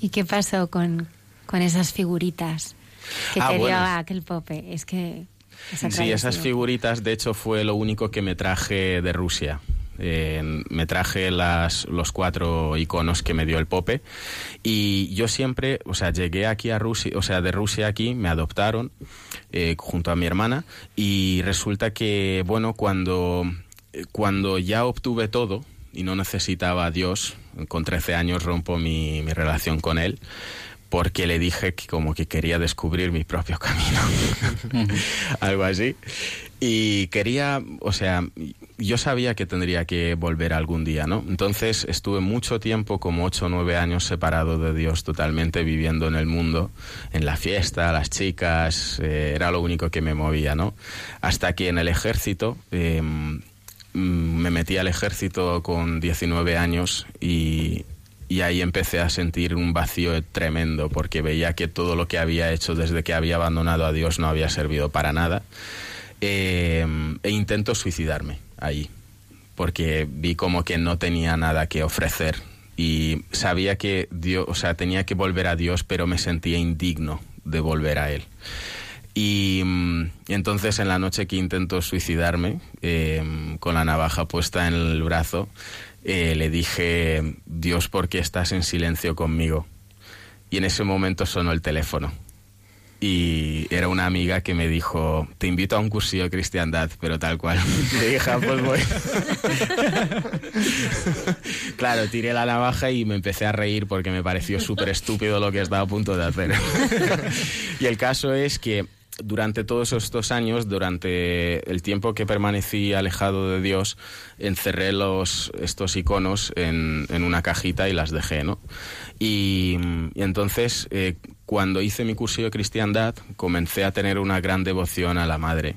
¿Y qué pasó con, con esas figuritas que Ah, te dio bueno. aquel pope? Es que... Sí, esas figuritas, de hecho, fue lo único que me traje de Rusia. Eh, me traje los cuatro iconos que me dio el Pope. Y yo siempre, o sea, llegué aquí a Rusia, o sea, de Rusia aquí, me adoptaron eh, junto a mi hermana. Y resulta que, bueno, cuando, cuando ya obtuve todo y no necesitaba a Dios, con 13 años rompo mi relación con él porque le dije que como que quería descubrir mi propio camino, algo así. Y quería, o sea, yo sabía que tendría que volver algún día, ¿no? Entonces estuve mucho tiempo, como ocho o nueve años, separado de Dios totalmente, viviendo en el mundo, en la fiesta, las chicas, eh, era lo único que me movía, ¿no? Hasta que en el ejército... eh, mm, me metí al ejército con 19 años y, y ahí empecé a sentir un vacío tremendo porque veía que todo lo que había hecho desde que había abandonado a Dios no había servido para nada. Eh, e intento suicidarme ahí porque vi como que no tenía nada que ofrecer y sabía que Dios, o sea, tenía que volver a Dios, pero me sentía indigno de volver a Él. Y, mm, entonces en la noche que intento suicidarme, eh, con la navaja puesta en el brazo, eh, le dije, Dios, ¿por qué estás en silencio conmigo? Y en ese momento sonó el teléfono. Y era una amiga que me dijo, te invito a un cursillo de cristiandad, pero tal cual. Le dije, "Ah, pues voy. claro, tiré la navaja y me empecé a reír porque me pareció súper estúpido lo que estaba a punto de hacer. y el caso es que durante todos estos años, durante el tiempo que permanecí alejado de Dios, encerré los, estos iconos en, en una cajita y las dejé, ¿no? Y, y entonces, eh, cuando hice mi curso de cristiandad, comencé a tener una gran devoción a la Madre.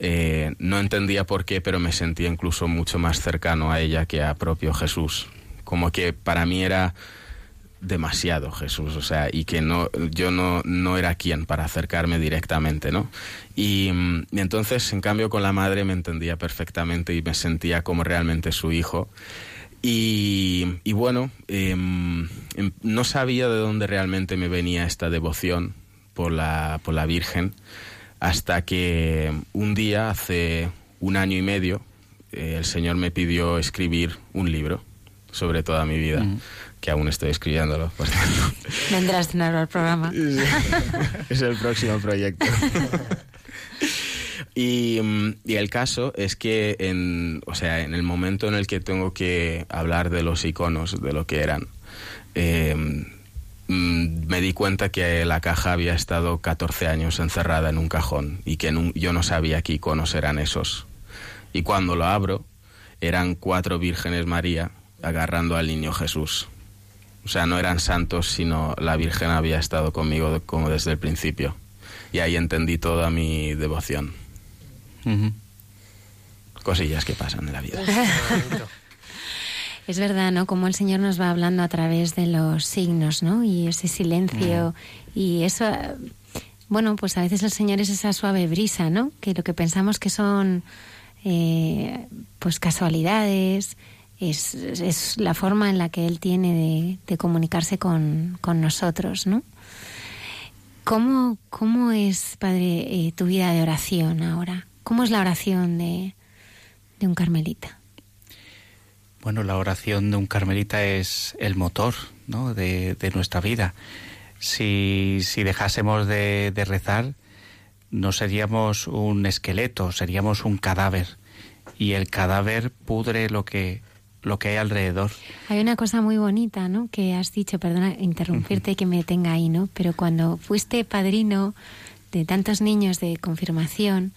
Eh, no entendía por qué, pero me sentía incluso mucho más cercano a ella que a propio Jesús. Como que para mí era demasiado Jesús, o sea, y que no, yo no, no era quien para acercarme directamente, ¿no? Y, mm, y entonces, en cambio, con la madre me entendía perfectamente y me sentía como realmente su hijo. Y, bueno, em, em, no sabía de dónde realmente me venía esta devoción, por la, por la Virgen hasta que un día, hace un año y medio, eh, el Señor me pidió escribir un libro sobre toda mi vida, que aún estoy escribiéndolo, por. Vendrás de nuevo al programa. es el próximo proyecto. Y, mm, y, el caso es que en, o sea, en el momento en el que tengo que hablar de los iconos, de lo que eran, eh, mm, me di cuenta que la caja había estado 14 años encerrada en un cajón y que yo no sabía qué iconos eran esos. Y cuando lo abro, eran cuatro vírgenes María agarrando al niño Jesús. O sea, no eran santos, sino la Virgen había estado conmigo como desde el principio. Y ahí entendí toda mi devoción. Cosillas que pasan en la vida. Es verdad, ¿no? Como el Señor nos va hablando a través de los signos, ¿no? Y ese silencio y eso, bueno, pues a veces el Señor es esa suave brisa, ¿no? Que lo que pensamos que son, eh, pues casualidades, es, es, la forma en la que Él tiene de, comunicarse con, con, nosotros, ¿no? ¿Cómo, cómo es, Padre, eh, tu vida de oración ahora? ¿Cómo es la oración de, de un carmelita? Bueno, la oración de un carmelita es el motor ¿no? de, de nuestra vida. Si, si dejásemos de, de, rezar, no seríamos un esqueleto, seríamos un cadáver. Y el cadáver pudre lo que, lo que hay alrededor. Hay una cosa muy bonita, ¿no? Que has dicho, perdona interrumpirte uh -huh. que me tenga ahí, ¿no? Pero cuando fuiste padrino de tantos niños de confirmación,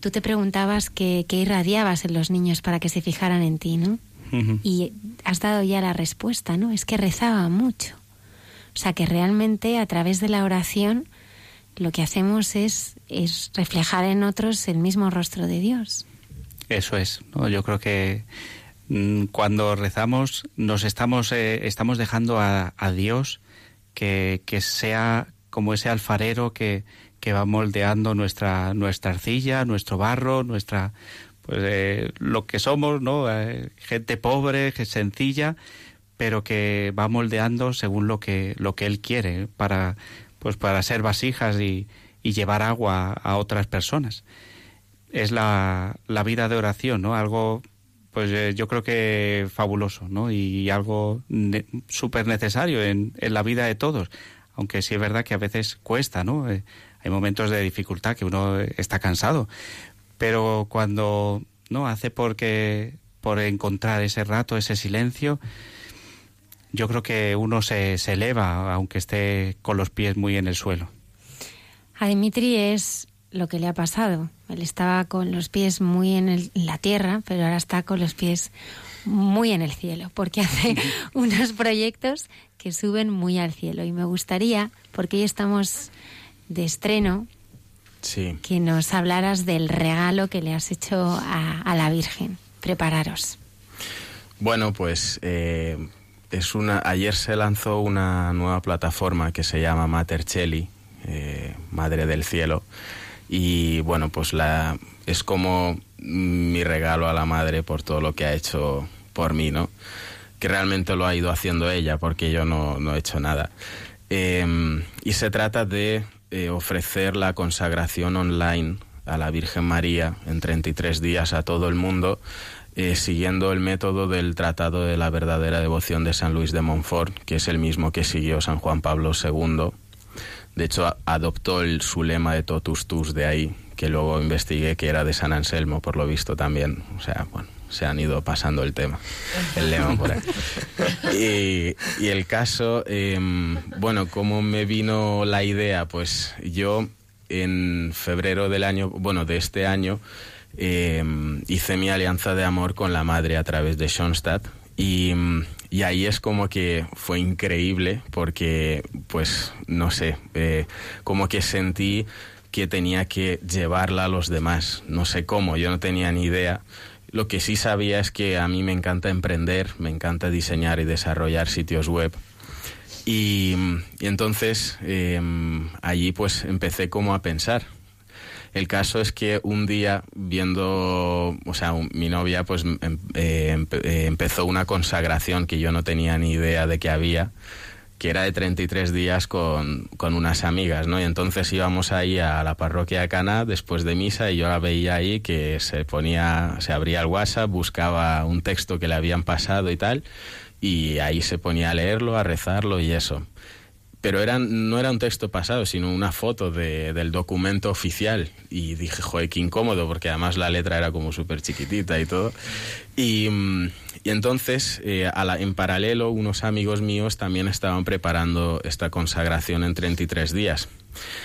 tú te preguntabas qué, irradiabas en los niños para que se fijaran en ti, ¿no? Uh -huh. Y has dado ya la respuesta, ¿no? Es que rezaba mucho. O sea que realmente a través de la oración lo que hacemos es, es reflejar en otros el mismo rostro de Dios. Eso es, ¿no? Yo creo que cuando rezamos nos estamos, eh, estamos dejando a, a Dios que, que, sea como ese alfarero que, que va moldeando nuestra, nuestra arcilla, nuestro barro, nuestra pues eh, lo que somos, ¿no? Eh, gente pobre, sencilla, pero que va moldeando según lo que lo que él quiere para pues para ser vasijas y, y llevar agua a otras personas. Es la, la vida de oración, ¿no? Algo pues eh, yo creo que fabuloso, ¿no? Y algo ne súper necesario en, en, la vida de todos. Aunque sí es verdad que a veces cuesta, ¿no? Eh, hay momentos de dificultad que uno está cansado. Pero cuando no hace porque por encontrar ese rato, ese silencio, yo creo que uno se, se eleva, aunque esté con los pies muy en el suelo. A Dimitri es lo que le ha pasado. Él estaba con los pies muy en, el, en, la tierra, pero ahora está con los pies muy en el cielo, porque hace unos proyectos que suben muy al cielo. Y me gustaría, porque hoy estamos de estreno, sí. que nos hablaras del regalo que le has hecho a, a la Virgen. Prepararos. Bueno, pues eh, es una. Ayer se lanzó una nueva plataforma que se llama Mater Cheli, eh, Madre del Cielo y bueno pues la es como mi regalo a la madre por todo lo que ha hecho por mí no que realmente lo ha ido haciendo ella porque yo no, no he hecho nada. Eh, y se trata de eh, ofrecer la consagración online a la Virgen María en 33 días a todo el mundo eh, siguiendo el método del Tratado de la Verdadera Devoción de San Luis de Montfort, que es el mismo que siguió San Juan Pablo II, de hecho, adoptó el, su lema de totus tus de ahí, que luego investigué que era de San Anselmo, por lo visto también. O sea, bueno, se han ido pasando el tema, el lema por ahí. Y, y el caso, eh, bueno, ¿cómo me vino la idea? Pues yo en febrero del año, bueno, de este año, eh, hice mi alianza de amor con la madre a través de Schoenstatt y, y, ahí es como que fue increíble porque, pues, no sé, eh, como que sentí que tenía que llevarla a los demás. No sé cómo, yo no tenía ni idea. Lo que sí sabía es que a mí me encanta emprender, me encanta diseñar y desarrollar sitios web. Y, entonces eh, allí pues empecé como a pensar, el caso es que un día, viendo, o sea, mi novia pues eh, empe, eh, empezó una consagración que yo no tenía ni idea de que había. que era de 33 días con, con, unas amigas, ¿no? Y entonces íbamos ahí a la parroquia de Cana después de misa y yo la veía ahí que se ponía, se abría el WhatsApp, buscaba un texto que le habían pasado y tal, y ahí se ponía a leerlo, a rezarlo y eso pero eran, no era un texto pasado, sino una foto de, del documento oficial. Y dije, joder, qué incómodo, porque además la letra era como súper chiquitita y todo. Y, mm, y entonces, eh, en paralelo, unos amigos míos también estaban preparando esta consagración en 33 días.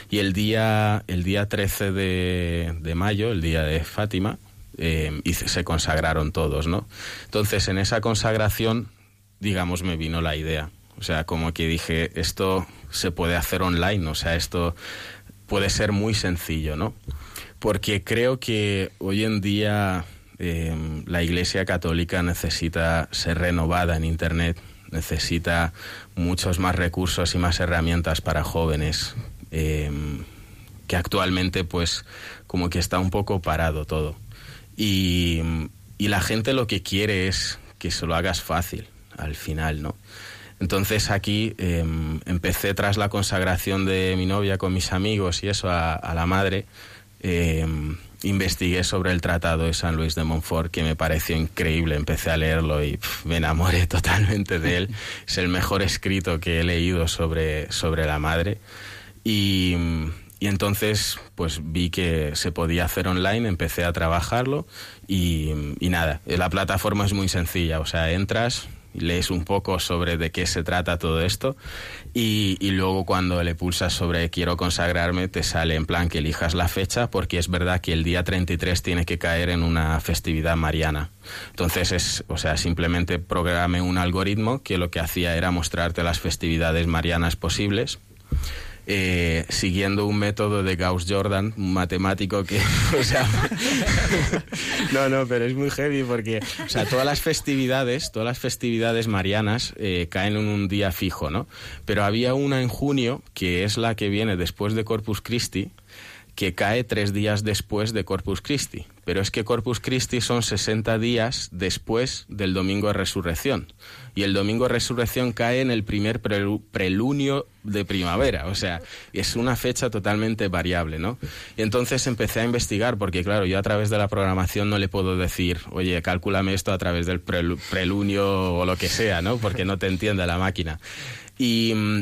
Y el día, el día 13 de, de mayo, el día de Fátima, eh, y se consagraron todos, ¿no? Entonces, en esa consagración, digamos, me vino la idea o sea, como que dije, esto se puede hacer online, o sea, esto puede ser muy sencillo, ¿no? Porque creo que hoy en día em, la Iglesia Católica necesita ser renovada en Internet, necesita muchos más recursos y más herramientas para jóvenes, em, que actualmente pues como que está un poco parado todo. Y, y la gente lo que quiere es que se lo hagas fácil al final, ¿no? Entonces aquí em, empecé tras la consagración de mi novia con mis amigos y eso a, la madre. Em, investigué sobre el tratado de San Luis de Montfort que me pareció increíble. Empecé a leerlo y me enamoré totalmente de él. es el mejor escrito que he leído sobre, sobre la madre. Y, y entonces pues vi que se podía hacer online, empecé a trabajarlo y, y nada, la plataforma es muy sencilla. O sea, entras, lees un poco sobre de qué se trata todo esto y, luego cuando le pulsas sobre quiero consagrarme te sale en plan que elijas la fecha porque es verdad que el día 33 tiene que caer en una festividad mariana. Entonces es, o sea, simplemente programé un algoritmo que lo que hacía era mostrarte las festividades marianas posibles eh, siguiendo un método de Gauss-Jordan, un matemático que, no, no, pero es muy heavy porque, o sea, todas las festividades, todas las festividades marianas eh, caen en un día fijo, ¿no? Pero había una en junio que es la que viene después de Corpus Christi, que cae tres días después de Corpus Christi. Pero es que Corpus Christi son 60 días después del Domingo de Resurrección. Y el Domingo Resurrección cae en el primer prelunio de primavera. O sea, es una fecha totalmente variable, ¿no? Y entonces empecé a investigar, porque claro, yo a través de la programación no le puedo decir, oye, cálculame esto a través del prelunio o lo que sea, ¿no? Porque no te entiende la máquina. Y, mm,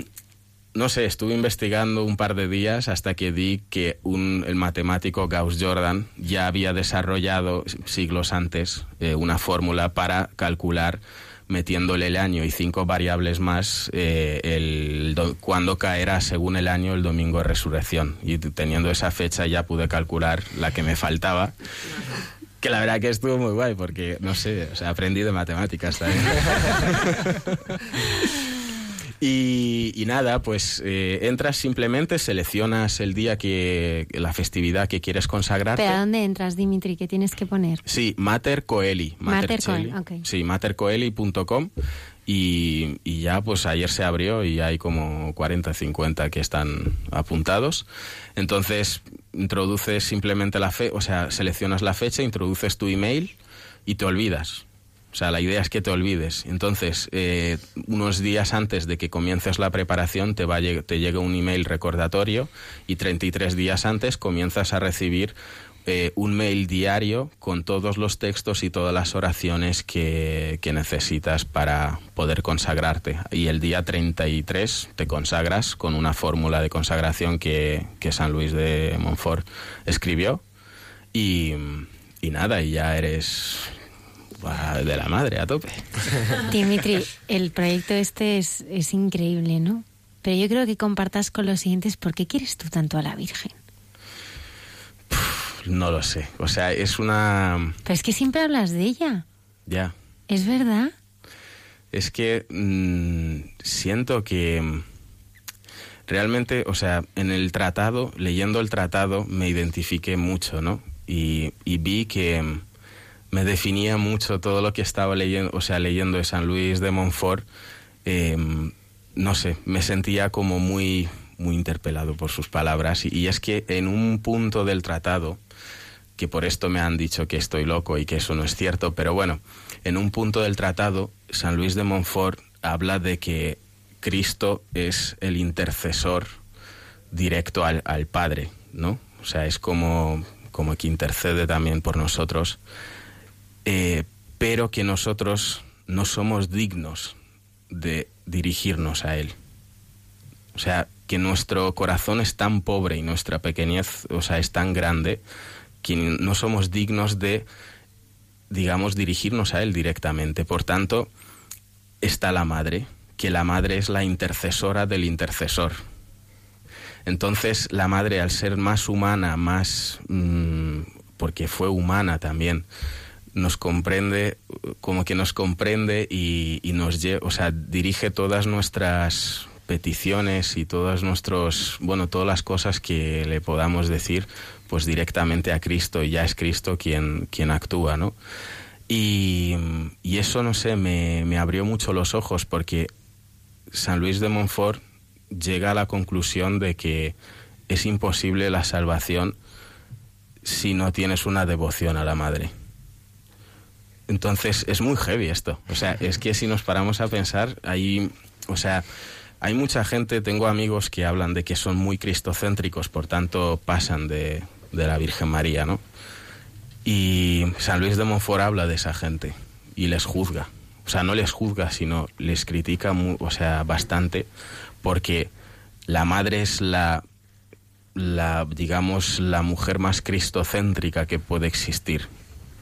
no sé, estuve investigando un par de días hasta que di que un, el matemático Gauss Jordan ya había desarrollado siglos antes eh, una fórmula para calcular metiéndole el año y cinco variables más eh, el cuándo caerá según el año el domingo de resurrección. Y teniendo esa fecha ya pude calcular la que me faltaba que la verdad que estuvo muy guay porque no sé o sea aprendí de matemáticas también Y, nada, pues eh, entras simplemente, seleccionas el día que la festividad que quieres consagrarte. ¿Pero a dónde entras, Dimitri? ¿Qué tienes que poner? Sí, Mater Coeli. Mater, Coeli, Sí, matercoeli.com. Y, y, ya pues ayer se abrió y hay como 40, 50 que están apuntados. Entonces introduces simplemente la fe, o sea, seleccionas la fecha, introduces tu email y te olvidas. O sea, la idea es que te olvides. Entonces, eh, unos días antes de que comiences la preparación, te, va te llega un email recordatorio y 33 días antes comienzas a recibir eh, un mail diario con todos los textos y todas las oraciones que, que, necesitas para poder consagrarte. Y el día 33 te consagras con una fórmula de consagración que, que San Luis de Montfort escribió. Y, y nada, y ya eres de la madre a tope. Dimitri, el proyecto este es, es increíble, ¿no? Pero yo creo que compartas con los siguientes por qué quieres tú tanto a la Virgen. no lo sé. O sea, es una. Pero es que siempre hablas de ella. Ya. ¿Es verdad? Es que mm, siento que realmente, o sea, en el tratado, leyendo el tratado, me identifiqué mucho, ¿no? Y, y vi que me definía mucho todo lo que estaba leyendo, o sea, leyendo de San Luis de Montfort. Em, no sé, me sentía como muy, muy interpelado por sus palabras. Y, es que en un punto del tratado, que por esto me han dicho que estoy loco y que eso no es cierto, pero bueno, en un punto del tratado, San Luis de Montfort habla de que Cristo es el intercesor directo al, al Padre, ¿no? O sea, es como, como que intercede también por nosotros, eh, pero que nosotros no somos dignos de dirigirnos a Él. O sea, que nuestro corazón es tan pobre y nuestra pequeñez, o sea, es tan grande que no somos dignos de, digamos, dirigirnos a Él directamente. Por tanto, está la madre, que la madre es la intercesora del intercesor. Entonces, la madre, al ser más humana, más. Mm, porque fue humana también, nos comprende, como que nos comprende y, nos lleva, o sea, dirige todas nuestras peticiones y todas nuestros, bueno, todas las cosas que le podamos decir, pues directamente a Cristo y ya es Cristo quien, quien actúa, ¿no? Y, y eso, no sé, me, me abrió mucho los ojos porque San Luis de Montfort llega a la conclusión de que es imposible la salvación si no tienes una devoción a la madre. Entonces es muy heavy esto. O sea, es que si nos paramos a pensar, ahí, o sea, hay mucha gente, tengo amigos que hablan de que son muy cristocéntricos, por tanto pasan de, de la Virgen María, ¿no? Y San Luis de Montfort habla de esa gente y les juzga. O sea, no les juzga, sino les critica, o sea, bastante, porque la madre es la, digamos, la mujer más cristocéntrica que puede existir.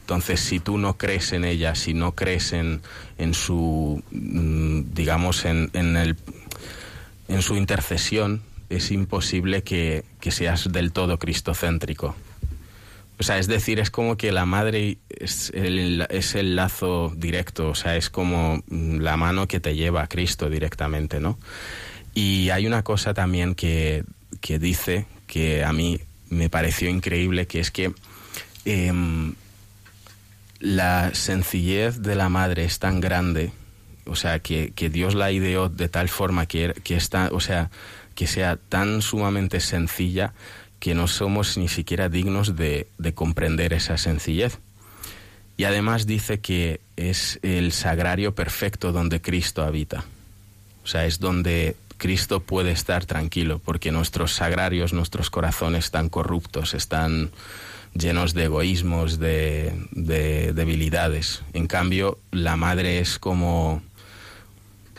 Entonces, si tú no crees en ella, si no crees en, en su, mm, digamos, en, en, el, en su intercesión, es imposible que, que seas del todo cristocéntrico. O sea, es decir, es como que la madre es el, es el lazo directo, o sea, es como la mano que te lleva a Cristo directamente, ¿no? Y hay una cosa también que, que dice que a mí me pareció increíble, que es que eh, la sencillez de la madre es tan grande, o sea, que, que Dios la ideó de tal forma que, que está, o sea, que sea tan sumamente sencilla que no somos ni siquiera dignos de, de, comprender esa sencillez. Y además dice que es el sagrario perfecto donde Cristo habita. O sea, es donde Cristo puede estar tranquilo, porque nuestros sagrarios, nuestros corazones están corruptos, están llenos de egoísmos, de, de debilidades. En cambio, la madre es como,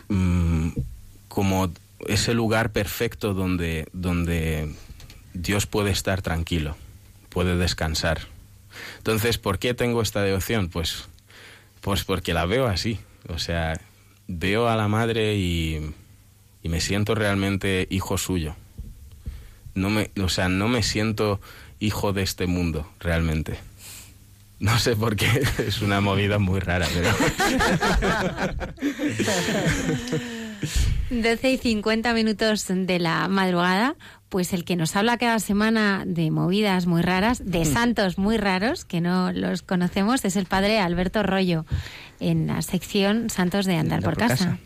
mmm, como ese lugar perfecto donde, donde Dios puede estar tranquilo, puede descansar. Entonces, ¿por qué tengo esta devoción? Pues, pues porque la veo así. O sea, veo a la madre y, y me siento realmente hijo suyo. No me, o sea, no me siento hijo de este mundo, realmente. No sé por qué, es una movida muy rara, pero... 12 y 50 minutos de la madrugada, pues el que nos habla cada semana de movidas muy raras, de Mm. santos muy raros, que no los conocemos, es el padre Alberto Rollo, en la sección Santos de Andar, por, casa.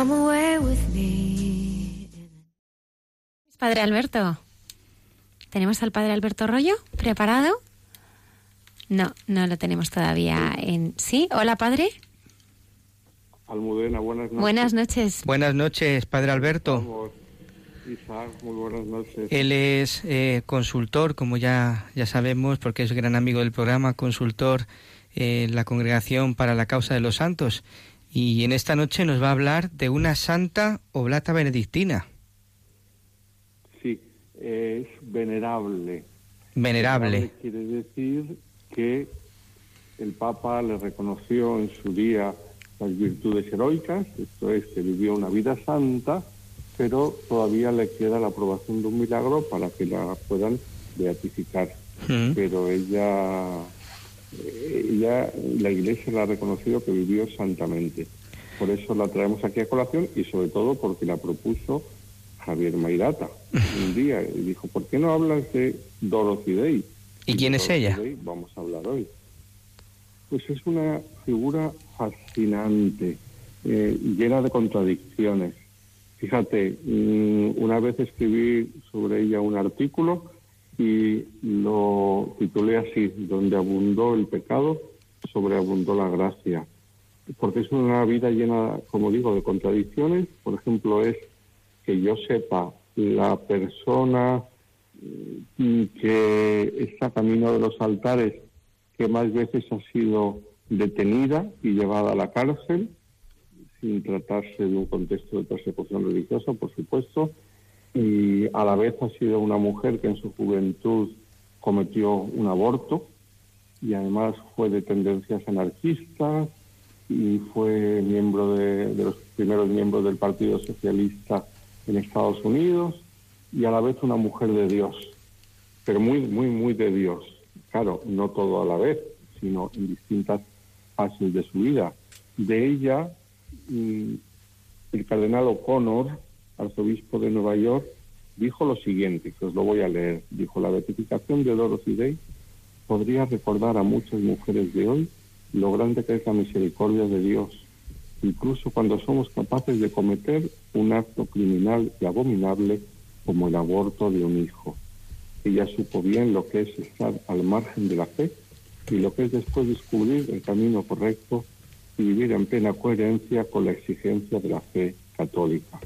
Come away with me. Padre Alberto, ¿tenemos al padre Alberto Rollo preparado? No, no lo tenemos todavía en... ¿Sí? Hola, padre. Almudena, buenas noches. Buenas noches. Buenas noches, Padre Alberto. Isaac, muy buenas noches. Él es eh, consultor, como ya, ya sabemos, porque es gran amigo del programa, consultor eh, en la Congregación para la Causa de los Santos. Y en esta noche nos va a hablar de una santa oblata benedictina. Sí, es venerable. Venerable. Quiere decir que el Papa le reconoció en su día las virtudes heroicas, esto es, que vivió una vida santa, pero todavía le queda la aprobación de un milagro para que la puedan beatificar. Mm. Pero ella, eh, ella, la Iglesia la ha reconocido que vivió santamente. Por eso la traemos aquí a colación y sobre todo porque la propuso Javier Mairata un día y dijo, ¿por qué no hablas de Dorothy Day? ¿Y quién es Dorothy ella? Day vamos a hablar hoy. Pues es una figura fascinante, eh, llena de contradicciones. Fíjate, mm, una vez escribí sobre ella un artículo y lo titulé así, donde abundó el pecado, sobreabundó la gracia. Porque es una vida llena, como digo, de contradicciones. Por ejemplo, es que yo sepa, la persona mm, que está camino de los altares que más veces ha sido detenida y llevada a la cárcel, sin tratarse de un contexto de persecución religiosa, por supuesto, y a la vez ha sido una mujer que en su juventud cometió un aborto y además fue de tendencias anarquistas y fue miembro de, de los primeros miembros del Partido Socialista en Estados Unidos y a la vez una mujer de Dios, pero muy, muy, muy de Dios. Claro, no todo a la vez, sino en distintas fases de su vida. De ella, mm, el cardenal O'Connor, arzobispo de Nueva York, dijo lo siguiente, que os lo voy a leer. Dijo, la beatificación de Dorothy Day podría recordar a muchas mujeres de hoy lo grande que es la misericordia de Dios, incluso cuando somos capaces de cometer un acto criminal y abominable como el aborto de un hijo. Ella supo bien lo que es estar al margen de la fe y lo que es después descubrir el camino correcto y vivir en plena coherencia con la exigencia de la fe católica.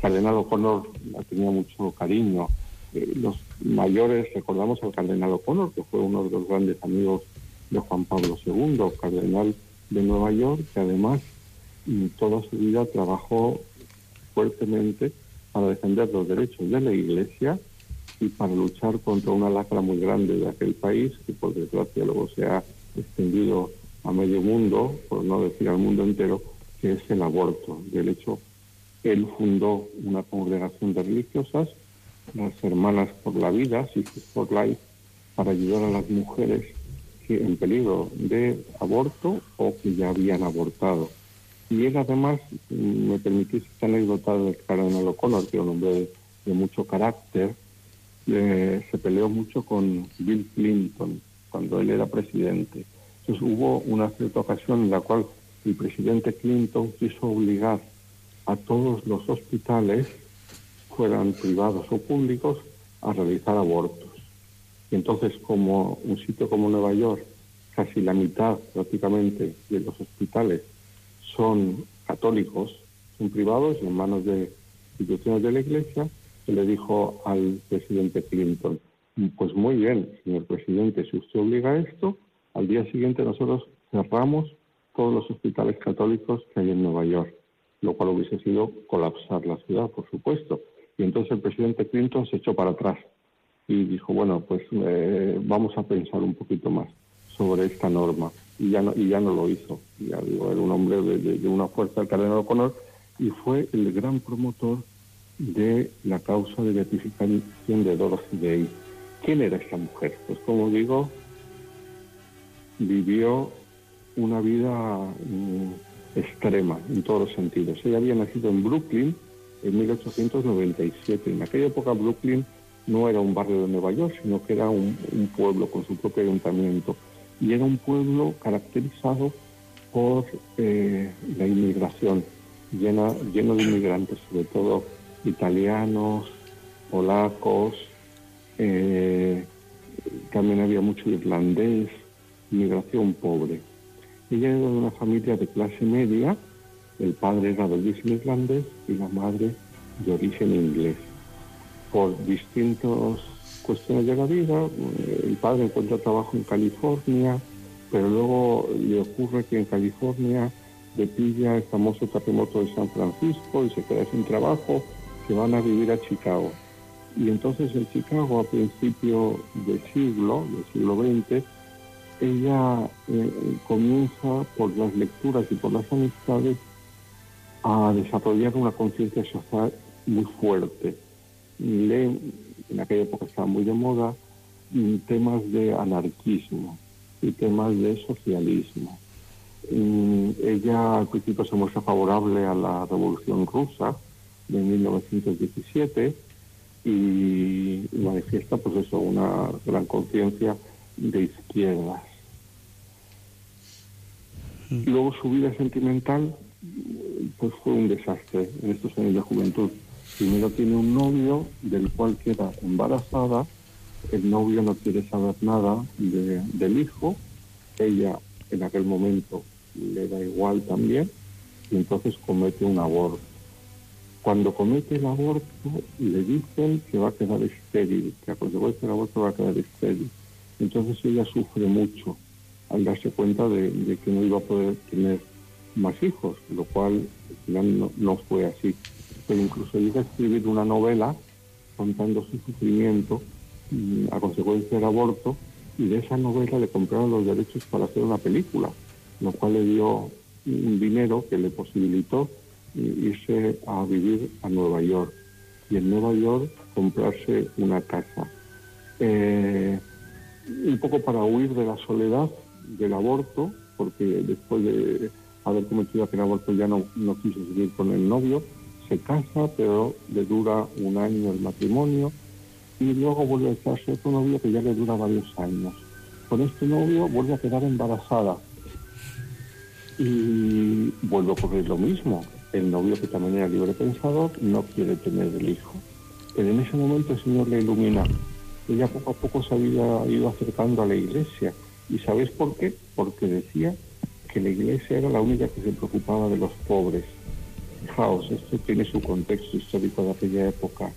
Cardenal O'Connor tenía mucho cariño. Eh, los mayores recordamos al cardenal O'Connor, que fue uno de los grandes amigos de Juan Pablo II, cardenal de Nueva York, que además toda su vida trabajó fuertemente para defender los derechos de la Iglesia y para luchar contra una lacra muy grande de aquel país, que por desgracia luego se ha extendido a medio mundo, por no decir al mundo entero, que es el aborto. De hecho, él fundó una congregación de religiosas, las Hermanas por la Vida, Sisters for Life, para ayudar a las mujeres que en peligro de aborto o que ya habían abortado. Y él además, mm, me permitís esta anécdota del cardenal O'Connor, que es un hombre de, de mucho carácter, eh, se peleó mucho con Bill Clinton cuando él era presidente. Entonces hubo una cierta ocasión en la cual el presidente Clinton quiso obligar a todos los hospitales, fueran privados o públicos, a realizar abortos. Y entonces, como un sitio como Nueva York, casi la mitad prácticamente de los hospitales son católicos, son privados y en manos de instituciones de la Iglesia, se le dijo al presidente Clinton, pues muy bien, señor presidente, si usted obliga a esto, al día siguiente nosotros cerramos todos los hospitales católicos que hay en Nueva York, lo cual hubiese sido colapsar la ciudad, por supuesto. Y entonces el presidente Clinton se echó para atrás y dijo, bueno, pues eh, vamos a pensar un poquito más sobre esta norma. Y ya no, y ya no lo hizo. Ya digo, era un hombre de, de- de una fuerza, el cardenal O'Connor, y fue el gran promotor de la causa de beatificación de Dorothy Day. ¿Quién era esta mujer? Pues como digo, vivió una vida mm, extrema en todos los sentidos. Ella había nacido en Brooklyn en 1897. En aquella época Brooklyn no era un barrio de Nueva York, sino que era un, pueblo con su propio ayuntamiento. Y era un pueblo caracterizado por eh, la inmigración, lleno de inmigrantes, sobre todo italianos, polacos, eh, también había mucho irlandés, inmigración pobre. Ella era de una familia de clase media, el padre era de origen irlandés y la madre de origen inglés. Por distintas cuestiones de la vida, eh, el padre encuentra trabajo en California, pero luego le ocurre que en California le pilla el famoso terremoto de San Francisco y se queda sin trabajo, se van a vivir a Chicago. Y entonces en Chicago, a principio del siglo, del siglo XX, ella eh, comienza por las lecturas y por las amistades a desarrollar una conciencia social muy fuerte. Lee, en aquella época estaba muy de moda, mm, temas de anarquismo y temas de socialismo. Mm, Ella al principio se muestra favorable a la revolución rusa de 1917 y manifiesta pues eso, una gran conciencia de izquierdas. Luego su vida sentimental pues fue un desastre en estos años de juventud. Primero tiene un novio del cual queda embarazada, el novio no quiere saber nada de- del hijo, ella en aquel momento le da igual también, y entonces comete un aborto. Cuando comete el aborto le dicen que va a quedar estéril, que a consecuencia del aborto va a quedar estéril. Entonces ella sufre mucho al darse cuenta de, que no iba a poder tener más hijos, lo cual al final no, no fue así. Pero incluso llega a escribir una novela contando su sufrimiento a consecuencia del aborto y de esa novela le compraron los derechos para hacer una película, lo cual le dio un dinero que le posibilitó i- irse a vivir a Nueva York y en Nueva York comprarse una casa. Eh, un poco para huir de la soledad del aborto, porque después de haber cometido aquel aborto ya no, no quiso seguir con el novio, se casa, pero le dura un año el matrimonio y luego vuelve a echarse otro novio que ya le dura varios años. Con este novio vuelve a quedar embarazada y vuelve a ocurrir lo mismo. El novio, que también era libre pensador, no quiere tener el hijo. Pero en ese momento el Señor le ilumina. Ella poco a poco se había ido acercando a la iglesia. ¿Y sabéis por qué? Porque decía que la iglesia era la única que se preocupaba de los pobres. Fijaos, esto tiene su contexto histórico de aquella época.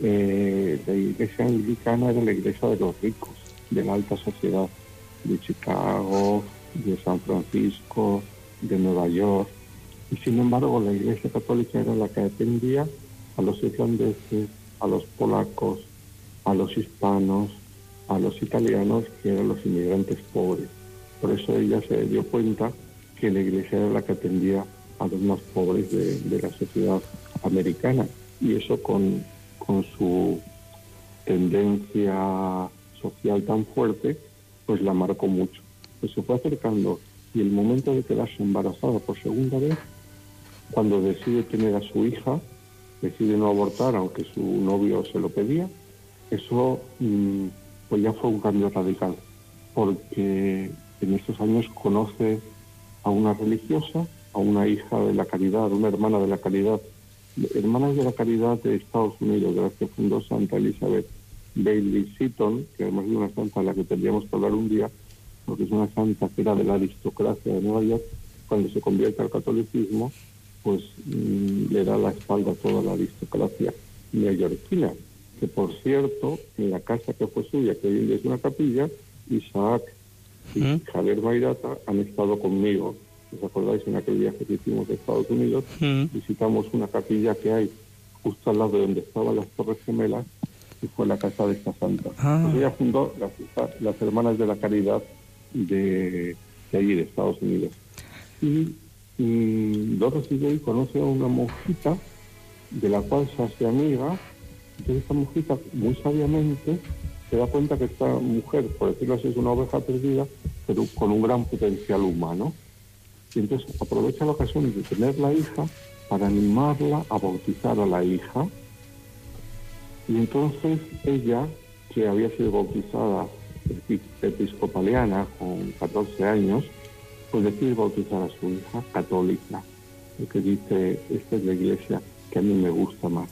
Eh, la iglesia anglicana era la iglesia de los ricos, de la alta sociedad, de Chicago, de San Francisco, de Nueva York. Y sin embargo, la iglesia católica era la que atendía a los irlandeses, a los polacos, a los hispanos, a los italianos, que eran los inmigrantes pobres. Por eso ella se dio cuenta que la iglesia era la que atendía a los más pobres de, de la sociedad americana. Y eso con, con su tendencia social tan fuerte, pues la marcó mucho. Pues se fue acercando y el momento de quedarse embarazada por segunda vez, cuando decide tener a su hija, decide no abortar aunque su novio se lo pedía, eso mm, pues ya fue un cambio radical, porque en estos años conoce a una religiosa, a una hija de la caridad, una hermana de la caridad, hermanas de la caridad de Estados Unidos, de las que fundó Santa Elizabeth Bailey Seaton, que además es una santa a la que tendríamos que hablar un día, porque es una santa que era de la aristocracia de Nueva York, cuando se convierte al catolicismo, pues mm, le da la espalda a toda la aristocracia neoyorquina, que por cierto, en la casa que fue suya, que hoy en día es una capilla, Isaac y ¿Mm? Javier Mairata han estado conmigo. ¿Os acordáis en aquel viaje que hicimos a Estados Unidos? ¿Mm? Visitamos una capilla que hay justo al lado de donde estaban las Torres Gemelas y fue la casa de esta santa. Ah. Pues ella fundó las, las Hermanas de la Caridad de, de allí, de Estados Unidos. Y mm, Dorothy Day conoce a una monjita de la cual se hace amiga. Entonces esta monjita muy sabiamente se da cuenta que esta mujer, por decirlo así, es una oveja perdida, pero con un gran potencial humano. Y entonces aprovecha la ocasión de tener la hija para animarla a bautizar a la hija. Y entonces ella, que había sido bautizada epi- episcopaliana con 14 años, pues decide bautizar a su hija católica, porque dice, esta es la iglesia que a mí me gusta más.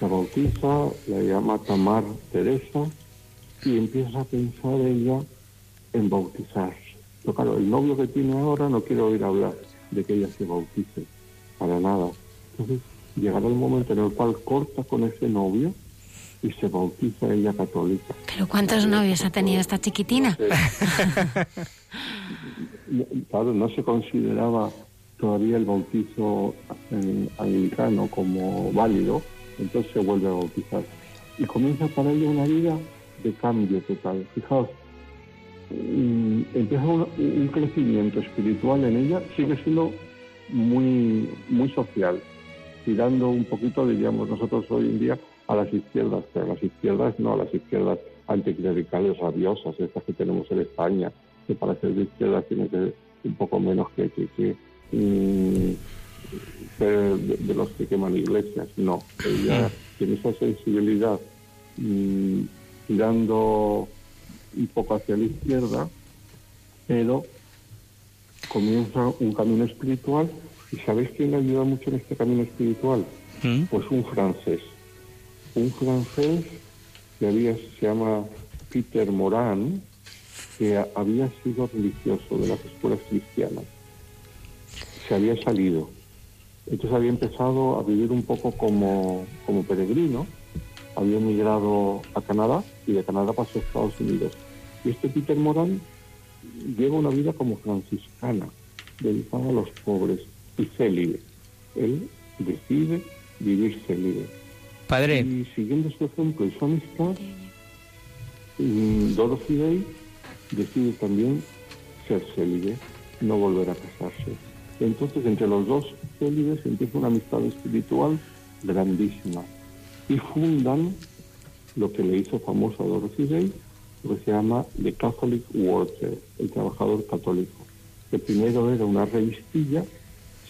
La bautiza, la llama Tamar Teresa y empieza a pensar ella en bautizarse. Pero claro, el novio que tiene ahora no quiere oír hablar de que ella se bautice, para nada. Entonces llegará el momento en el cual corta con ese novio y se bautiza ella católica. Pero ¿cuántos novios ha tenido esta chiquitina? Claro, no se consideraba todavía el bautizo eh, anglicano como válido, entonces se vuelve a bautizar. Y comienza para ella una vida de cambio total. Fijaos, mm, empieza un, crecimiento espiritual en ella, sigue siendo muy, muy social, tirando un poquito, diríamos nosotros hoy en día, a las izquierdas, pero a las izquierdas no, a las izquierdas anticlericales rabiosas, estas que tenemos en España, que para ser de izquierdas tiene que ser un poco menos que, que, que, mm, ser de, de los que queman iglesias, no. Ella tiene esa sensibilidad mm, tirando un poco hacia la izquierda, pero comienza un camino espiritual. ¿Y sabéis quién le ayuda mucho en este camino espiritual? ¿Mm? Pues un francés. Un francés que había, se llama Peter Moran, que había sido religioso de las escuelas cristianas. Se había salido. Entonces había empezado a vivir un poco como, como peregrino. Había emigrado a Canadá y de Canadá pasó a Estados Unidos. Y este Peter Moran lleva una vida como franciscana, dedicada a los pobres y célibe. Él decide vivir célibe. Padre, Y siguiendo su ejemplo y su amistad, mm, Dorothy Day decide también ser célibe, no volver a casarse. Entonces, entre los dos célibes empieza una amistad espiritual grandísima y fundan lo que le hizo famoso a Dorothy Day, lo que se llama The Catholic Worker, el trabajador católico, que primero era una revistilla,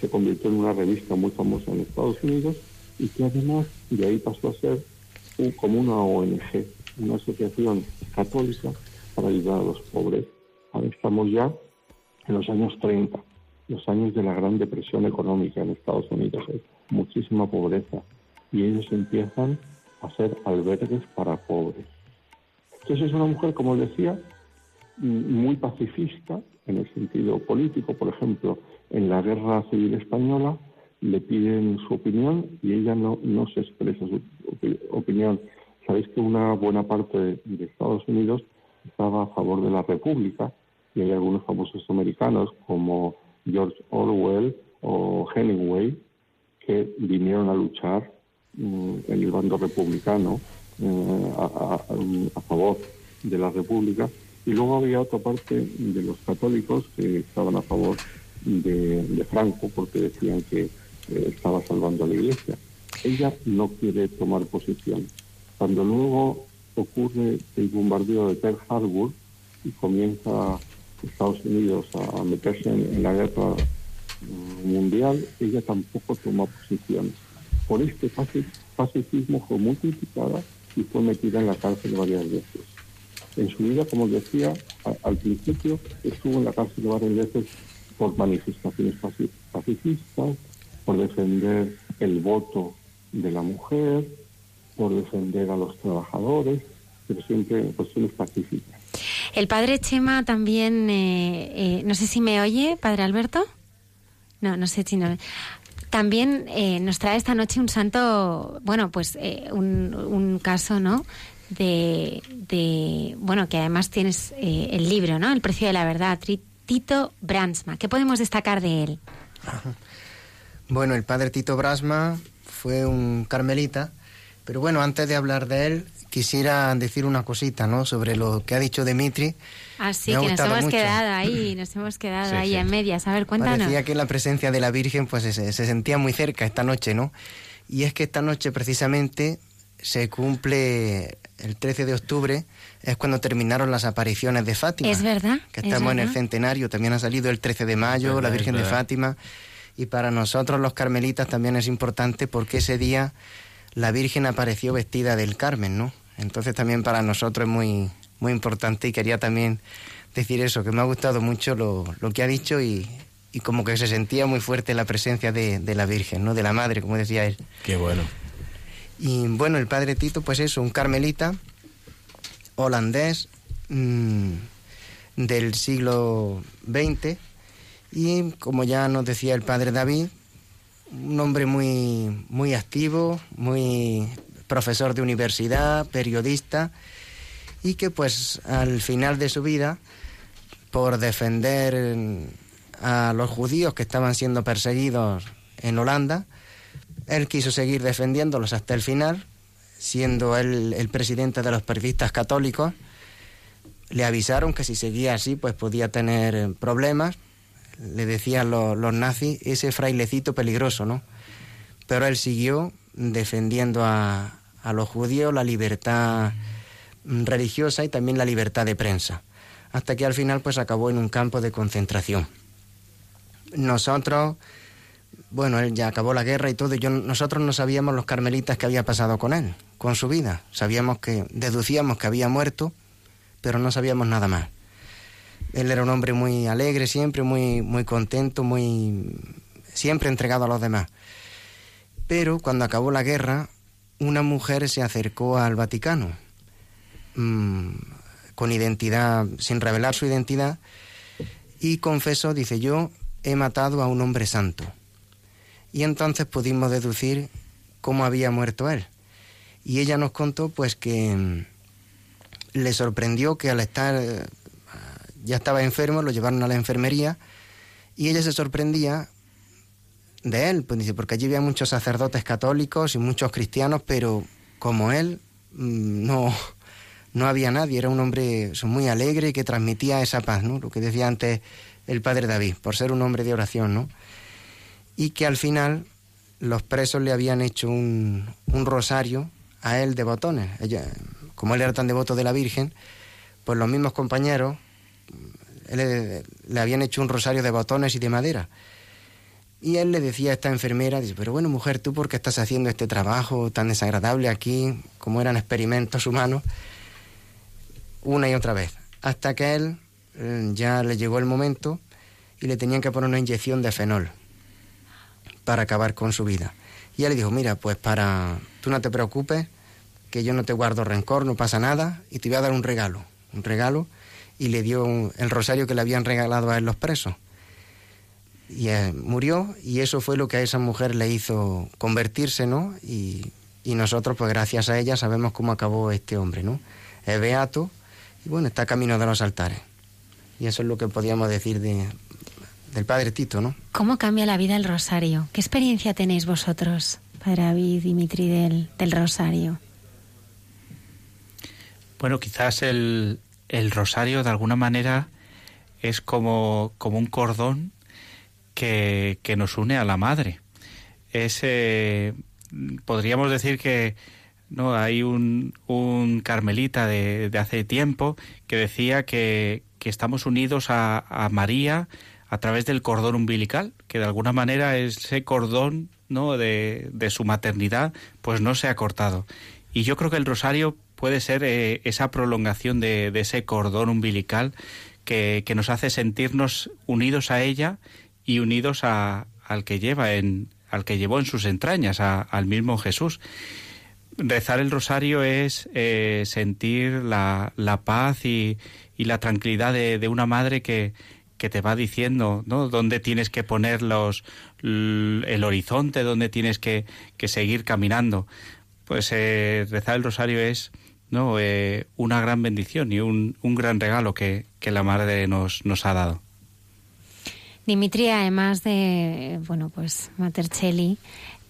se convirtió en una revista muy famosa en Estados Unidos y que además de ahí pasó a ser un- como una ONG, una asociación católica para ayudar a los pobres. Ahora estamos ya en los años 30, los años de la gran depresión económica en Estados Unidos, muchísima pobreza y ellos empiezan a hacer albergues para pobres. Entonces es una mujer, como decía, muy pacifista en el sentido político. Por ejemplo, en la guerra civil española le piden su opinión y ella no, no se expresa su opi- opinión. Sabéis que una buena parte de, de Estados Unidos estaba a favor de la República y hay algunos famosos americanos como George Orwell o Hemingway que vinieron a luchar mm, en el bando republicano eh, a, favor de la República y luego había otra parte de los católicos que estaban a favor de, de Franco porque decían que eh, estaba salvando a la Iglesia. Ella no quiere tomar posición. Cuando luego ocurre el bombardeo de Pearl Harbor y comienza Estados Unidos a meterse en, la guerra mm, mundial, ella tampoco toma posición. Por este paci- pacifismo fue muy y fue metida en la cárcel varias veces. En su vida, como decía, al principio estuvo en la cárcel varias veces por manifestaciones paci- pacifistas, por defender el voto de la mujer, por defender a los trabajadores, pero siempre en cuestiones pacíficas. El padre Chema también, eh, eh, no sé si me oye, padre Alberto. No, no sé si no. También eh, nos trae esta noche un santo, bueno, pues eh, un, un caso, ¿no? De, de, bueno, que además tienes eh, el libro, ¿no? El precio de la verdad, Tito Bransma. ¿Qué podemos destacar de él? Bueno, el padre Tito Brasma fue un carmelita, pero bueno, antes de hablar de él, quisiera decir una cosita, ¿no? Sobre lo que ha dicho Dimitri. Así Me ha que nos hemos mucho. quedado ahí, nos hemos quedado Sí, ahí sí. en medias. A ver, cuéntanos. Parecía que la presencia de la Virgen pues se, se sentía muy cerca esta noche, ¿no? Y es que esta noche precisamente se cumple el 13 de octubre, es cuando terminaron las apariciones de Fátima. Es verdad, Que es estamos en el centenario, también ha salido el 13 de mayo, verdad, la Virgen de. Fátima. Y para nosotros los carmelitas también es importante porque ese día la Virgen apareció vestida del Carmen, ¿no? Entonces también para nosotros es muy, muy importante y quería también decir eso, que me ha gustado mucho lo, lo que ha dicho y, y como que se sentía muy fuerte la presencia de, de la Virgen, ¿no? De la Madre, como decía él. Qué bueno. Y bueno, el padre Tito, pues eso, un carmelita holandés mm, del siglo XX y como ya nos decía el padre David, un hombre muy, muy activo, muy profesor de universidad, periodista y que pues al final de su vida, por defender mm, a los judíos que estaban siendo perseguidos en Holanda, él quiso seguir defendiéndolos hasta el final, siendo él el presidente de los periodistas católicos. Le avisaron que si seguía así, pues podía tener eh, problemas. Le decían los, los nazis, ese frailecito peligroso, ¿no? Pero él siguió defendiendo a, a los judíos la libertad religiosa y también la libertad de prensa. Hasta que al final, pues acabó en un campo de concentración. Nosotros bueno, él ya acabó la guerra y todo, y yo, nosotros no sabíamos los carmelitas que había pasado con él, con su vida. Sabíamos que, deducíamos que había muerto, pero no sabíamos nada más. Él era un hombre muy alegre siempre, muy, muy contento, muy siempre entregado a los demás. Pero cuando acabó la guerra, una mujer se acercó al Vaticano mm, con identidad, sin revelar su identidad, y confesó, dice yo, he matado a un hombre santo. Y entonces pudimos deducir cómo había muerto él. Y ella nos contó pues que mm, le sorprendió que al estar eh, ya estaba enfermo, lo llevaron a la enfermería y ella se sorprendía de él, pues dice, porque allí había muchos sacerdotes católicos y muchos cristianos, pero como él mm, no, no había nadie, era un hombre muy alegre que transmitía esa paz, ¿no? Lo que decía antes el padre David, por ser un hombre de oración, ¿no? Y que al final los presos le habían hecho un, un rosario a él de botones. Ella, como él era tan devoto de la Virgen, pues los mismos compañeros le, le habían hecho un rosario de botones y de madera. Y él le decía a esta enfermera, dice, pero bueno, mujer, ¿tú por qué estás haciendo este trabajo tan desagradable aquí, como eran experimentos humanos? Una y otra vez. Hasta que él eh, ya le llegó el momento y le tenían que poner una inyección de fenol para acabar con su vida. Y él le dijo, mira, pues para, tú no te preocupes, que yo no te guardo rencor, no pasa nada, y te voy a dar un regalo, un regalo, y le dio el rosario que le habían regalado a él los presos. Y eh, murió, y eso fue lo que a esa mujer le hizo convertirse, ¿no? Y, y nosotros, pues gracias a ella, sabemos cómo acabó este hombre, ¿no? Es beato, y bueno, está camino de los altares. Y eso es lo que podíamos decir de, del padre Tito, ¿no? ¿Cómo cambia la vida el rosario? ¿Qué experiencia tenéis vosotros, padre David, Dimitri, del, del rosario? Bueno, quizás el, el rosario de alguna manera es como, como un cordón que, nos une a la madre. Es, podríamos decir que no hay un, un carmelita de, de, hace tiempo que decía que, que estamos unidos a, a, María a través del cordón umbilical, que de alguna manera ese cordón ¿no? de, de su maternidad pues no se ha cortado. Y yo creo que el rosario puede ser eh, esa prolongación de, de, ese cordón umbilical que, que, nos hace sentirnos unidos a ella y unidos a, al que lleva en al que llevó en sus entrañas a, al mismo Jesús rezar el rosario es eh, sentir la, la paz y, y, la tranquilidad de, de una madre que, que te va diciendo ¿no? dónde tienes que poner los, el horizonte, dónde tienes que, que seguir caminando. Pues eh, rezar el rosario es ¿no? Eh, una gran bendición y un, un gran regalo que, que, la Madre nos, nos ha dado. Dimitri, además de, bueno, pues Matercelli,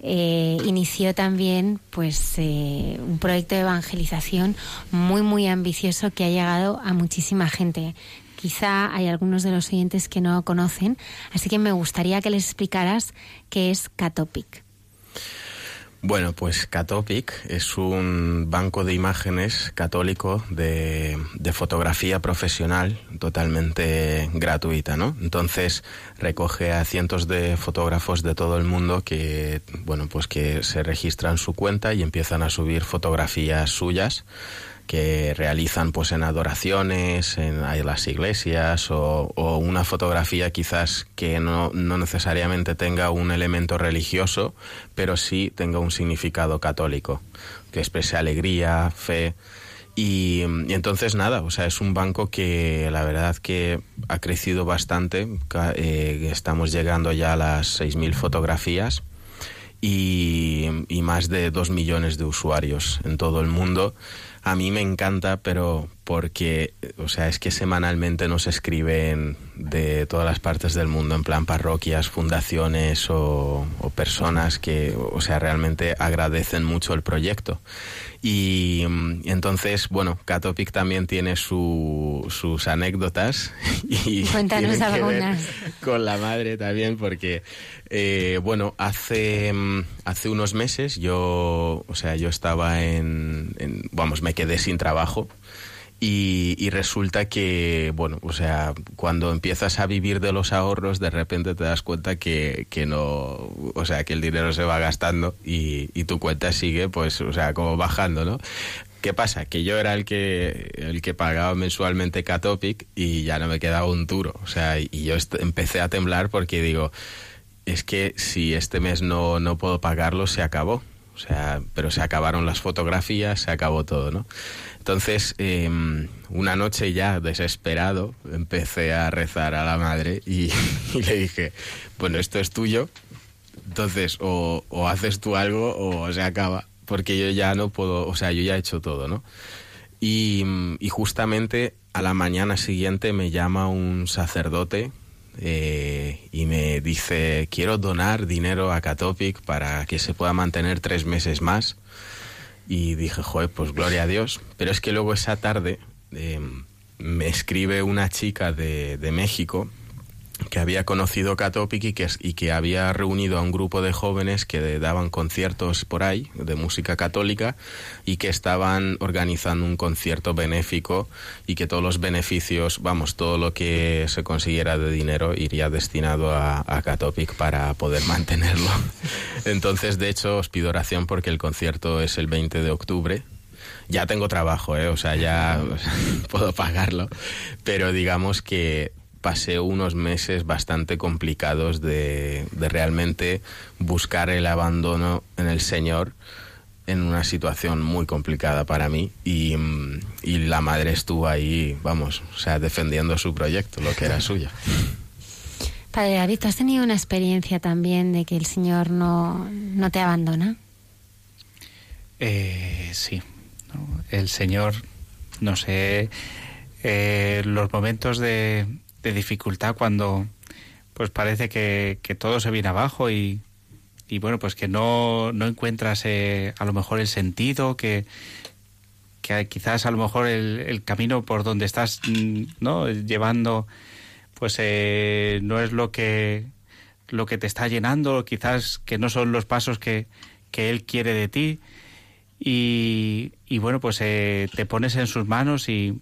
eh, inició también pues eh, un proyecto de evangelización muy muy ambicioso que ha llegado a muchísima gente. Quizá hay algunos de los oyentes que no conocen, así que me gustaría que les explicaras qué es Catopic. Bueno, pues Catopic es un banco de imágenes católico de, de, fotografía profesional totalmente gratuita, ¿no? Entonces recoge a cientos de fotógrafos de todo el mundo que, bueno, pues que se registran su cuenta y empiezan a subir fotografías suyas que realizan pues en adoraciones, en, las iglesias o, una fotografía quizás que no, necesariamente tenga un elemento religioso, pero sí tenga un significado católico, que exprese alegría, fe. Y, y, entonces nada, o sea, es un banco que la verdad que ha crecido bastante, eh, estamos llegando ya a las 6.000 fotografías y, y más de 2 millones de usuarios en todo el mundo a mí me encanta, pero porque, o sea, es que semanalmente nos escriben de todas las partes del mundo, en plan parroquias, fundaciones o, o personas que, o sea, realmente agradecen mucho el proyecto. Y, y entonces, bueno, Catopic también tiene su, sus anécdotas. Y Cuéntanos algunas. Con la madre también, porque, eh, bueno, hace, hace unos meses yo, o sea, yo estaba en, en, vamos, me quedé sin trabajo Y, resulta que, bueno, o sea, cuando empiezas a vivir de los ahorros, de repente te das cuenta que, que no, o sea, que el dinero se va gastando y, y tu cuenta sigue, pues, o sea, como bajando, ¿no? ¿Qué pasa? Que yo era el que el que pagaba mensualmente Catopic y ya no me quedaba un duro. O sea, y yo empecé a temblar porque digo, es que si este mes no, no puedo pagarlo, se acabó. O sea, pero se acabaron las fotografías, se acabó todo, ¿no? Entonces, eh, una noche ya desesperado, empecé a rezar a la madre y, le dije, bueno, esto es tuyo, entonces o, haces tú algo o se acaba, porque yo ya no puedo, o sea, yo ya he hecho todo, ¿no? Y, mm, justamente a la mañana siguiente me llama un sacerdote eh, y me dice, quiero donar dinero a Catopic para que se pueda mantener tres meses más. Y dije, joder, pues gloria a Dios. Pero es que luego esa tarde eh, me escribe una chica de, de México que había conocido Catopic y que, y que había reunido a un grupo de jóvenes que daban conciertos por ahí de música católica y que estaban organizando un concierto benéfico y que todos los beneficios, vamos, todo lo que se consiguiera de dinero iría destinado a, a para poder mantenerlo. Entonces, de hecho, os pido oración porque el concierto es el 20 de octubre ya tengo trabajo, ¿eh? o sea, ya puedo pagarlo, pero digamos que pasé unos meses bastante complicados de, de, realmente buscar el abandono en el Señor en una situación muy complicada para mí y, y la madre estuvo ahí, vamos, o sea, defendiendo su proyecto, lo que era suyo. Padre David, ¿tú has tenido una experiencia también de que el Señor no, no te abandona? Eh, sí, ¿no? el Señor, no sé, eh, los momentos de, de, dificultad cuando pues parece que, que, todo se viene abajo y, y bueno, pues que no, no encuentras eh, a lo mejor el sentido, que, que quizás a lo mejor el, camino por donde estás no llevando pues eh, no es lo que lo que te está llenando, quizás que no son los pasos que, que Él quiere de ti. Y, y bueno, pues eh, te pones en sus manos y,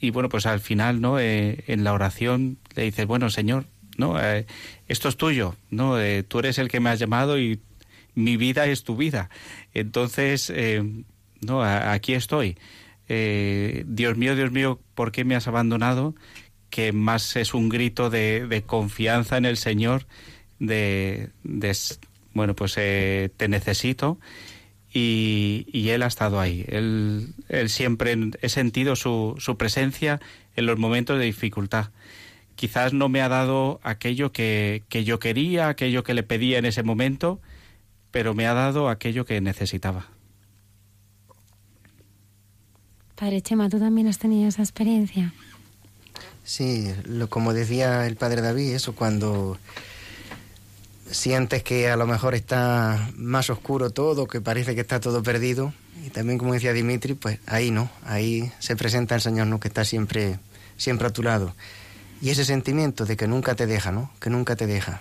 y bueno, pues al final, ¿no? Eh, en la oración le dices, bueno, Señor, ¿no? Eh, esto es tuyo, ¿no? Eh, tú eres el que me has llamado y mi vida es tu vida. Entonces, eh, no, aquí estoy. Eh, Dios mío, Dios mío, ¿por qué me has abandonado? Que más es un grito de, confianza en el Señor, de, de bueno, pues te necesito y, y, él ha estado ahí. Él, él siempre he sentido su, su, presencia en los momentos de dificultad. Quizás no me ha dado aquello que, que, yo quería, aquello que le pedía en ese momento, pero me ha dado aquello que necesitaba. Padre Chema, ¿tú también has tenido esa experiencia? Sí, lo, como decía el padre David, eso cuando sientes que a lo mejor está más oscuro todo, que parece que está todo perdido. Y también, como decía Dimitri, pues ahí no, ahí se presenta el Señor, ¿no? Que está siempre, siempre a tu lado. Y ese sentimiento de que nunca te deja, ¿no? Que nunca te deja.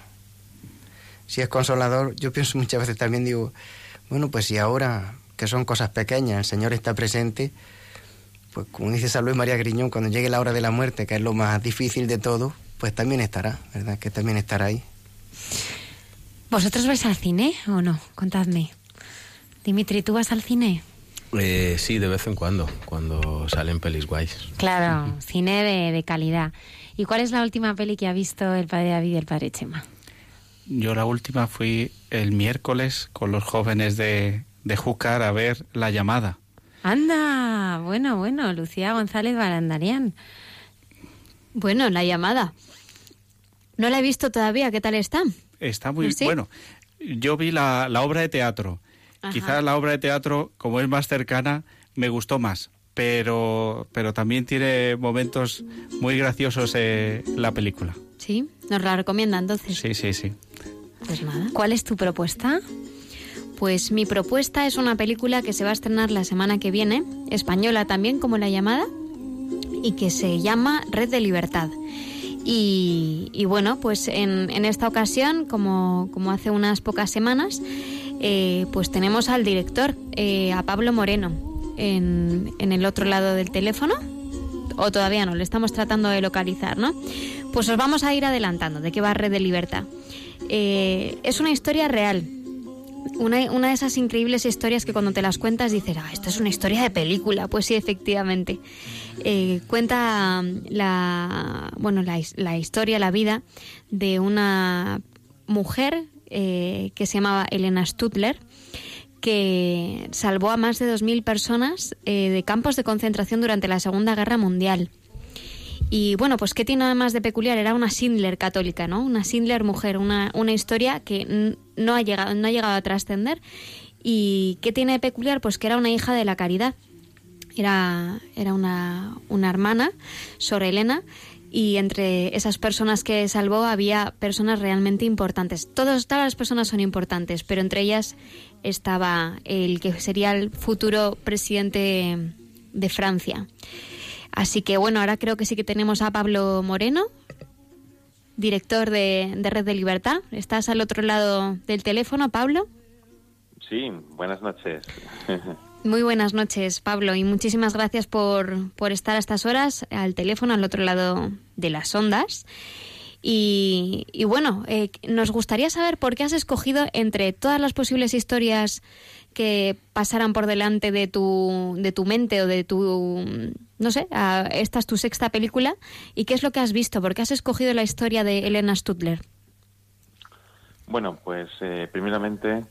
Si es consolador, yo pienso muchas veces también, digo, bueno, pues si ahora, que son cosas pequeñas, el Señor está presente, pues como dice San Luis María Griñón, cuando llegue la hora de la muerte, que es lo más difícil de todo, pues también estará, ¿verdad? Que también estará ahí. ¿Vosotros vais al cine o no? Contadme. Dimitri, ¿tú vas al cine? Eh, sí, de vez en cuando, cuando salen pelis guays. Claro, cine de, de, calidad. ¿Y cuál es la última peli que ha visto el padre David y el padre Chema? Yo la última fui el miércoles con los jóvenes de, de Júcar a ver La llamada. Anda, bueno, bueno, Lucía González Barandarian. Bueno, La llamada. No la he visto todavía, ¿qué tal está? Está muy ¿Sí? bueno. Yo vi la, la obra de teatro. Ajá. Quizás la obra de teatro, como es más cercana, me gustó más. Pero, pero también tiene momentos muy graciosos eh, la película. Sí, nos la recomienda entonces. Sí, sí, sí. Pues nada. ¿Cuál es tu propuesta? Pues mi propuesta es una película que se va a estrenar la semana que viene, española también como la llamada, y que se llama Red de Libertad. Y, bueno, pues en, esta ocasión, como, hace unas pocas semanas, eh, pues tenemos al director, eh, a Pablo Moreno, en, en, el otro lado del teléfono. o todavía no, le estamos tratando de localizar, ¿no? Pues os vamos a ir adelantando de qué va Red de Libertad. Eh, es una historia real. Una, una, de esas increíbles historias que cuando te las cuentas dices, ah, esto es una historia de película. Pues sí, efectivamente. Eh, cuenta la, bueno, la, la, historia, la vida de una mujer eh, que se llamaba Elena Stutler, que salvó a más de 2.000 personas eh, de campos de concentración durante la Segunda Guerra Mundial. Y bueno, pues ¿qué tiene además de peculiar? Era una Schindler católica, ¿no? Una Schindler mujer, una, una historia que no ha llegado, no ha llegado a trascender. ¿Y qué tiene de peculiar? Pues que era una hija de la caridad. Era, era una, una hermana, Sor Elena, y entre esas personas que salvó había personas realmente importantes. Todas, todas las personas son importantes, pero entre ellas estaba el que sería el futuro presidente de Francia. Así que bueno, ahora creo que sí que tenemos a Pablo Moreno, director de, de Red de Libertad. ¿Estás al otro lado del teléfono, Pablo? Sí, buenas noches. Muy buenas noches, Pablo, y muchísimas gracias por, por, estar a estas horas al teléfono al otro lado de las ondas. Y, y bueno, eh, nos gustaría saber por qué has escogido entre todas las posibles historias que pasaran por delante de tu, de tu mente o de tu, no sé, esta es tu sexta película, y qué es lo que has visto, por qué has escogido la historia de Elena Stutler. Bueno, pues eh, primeramente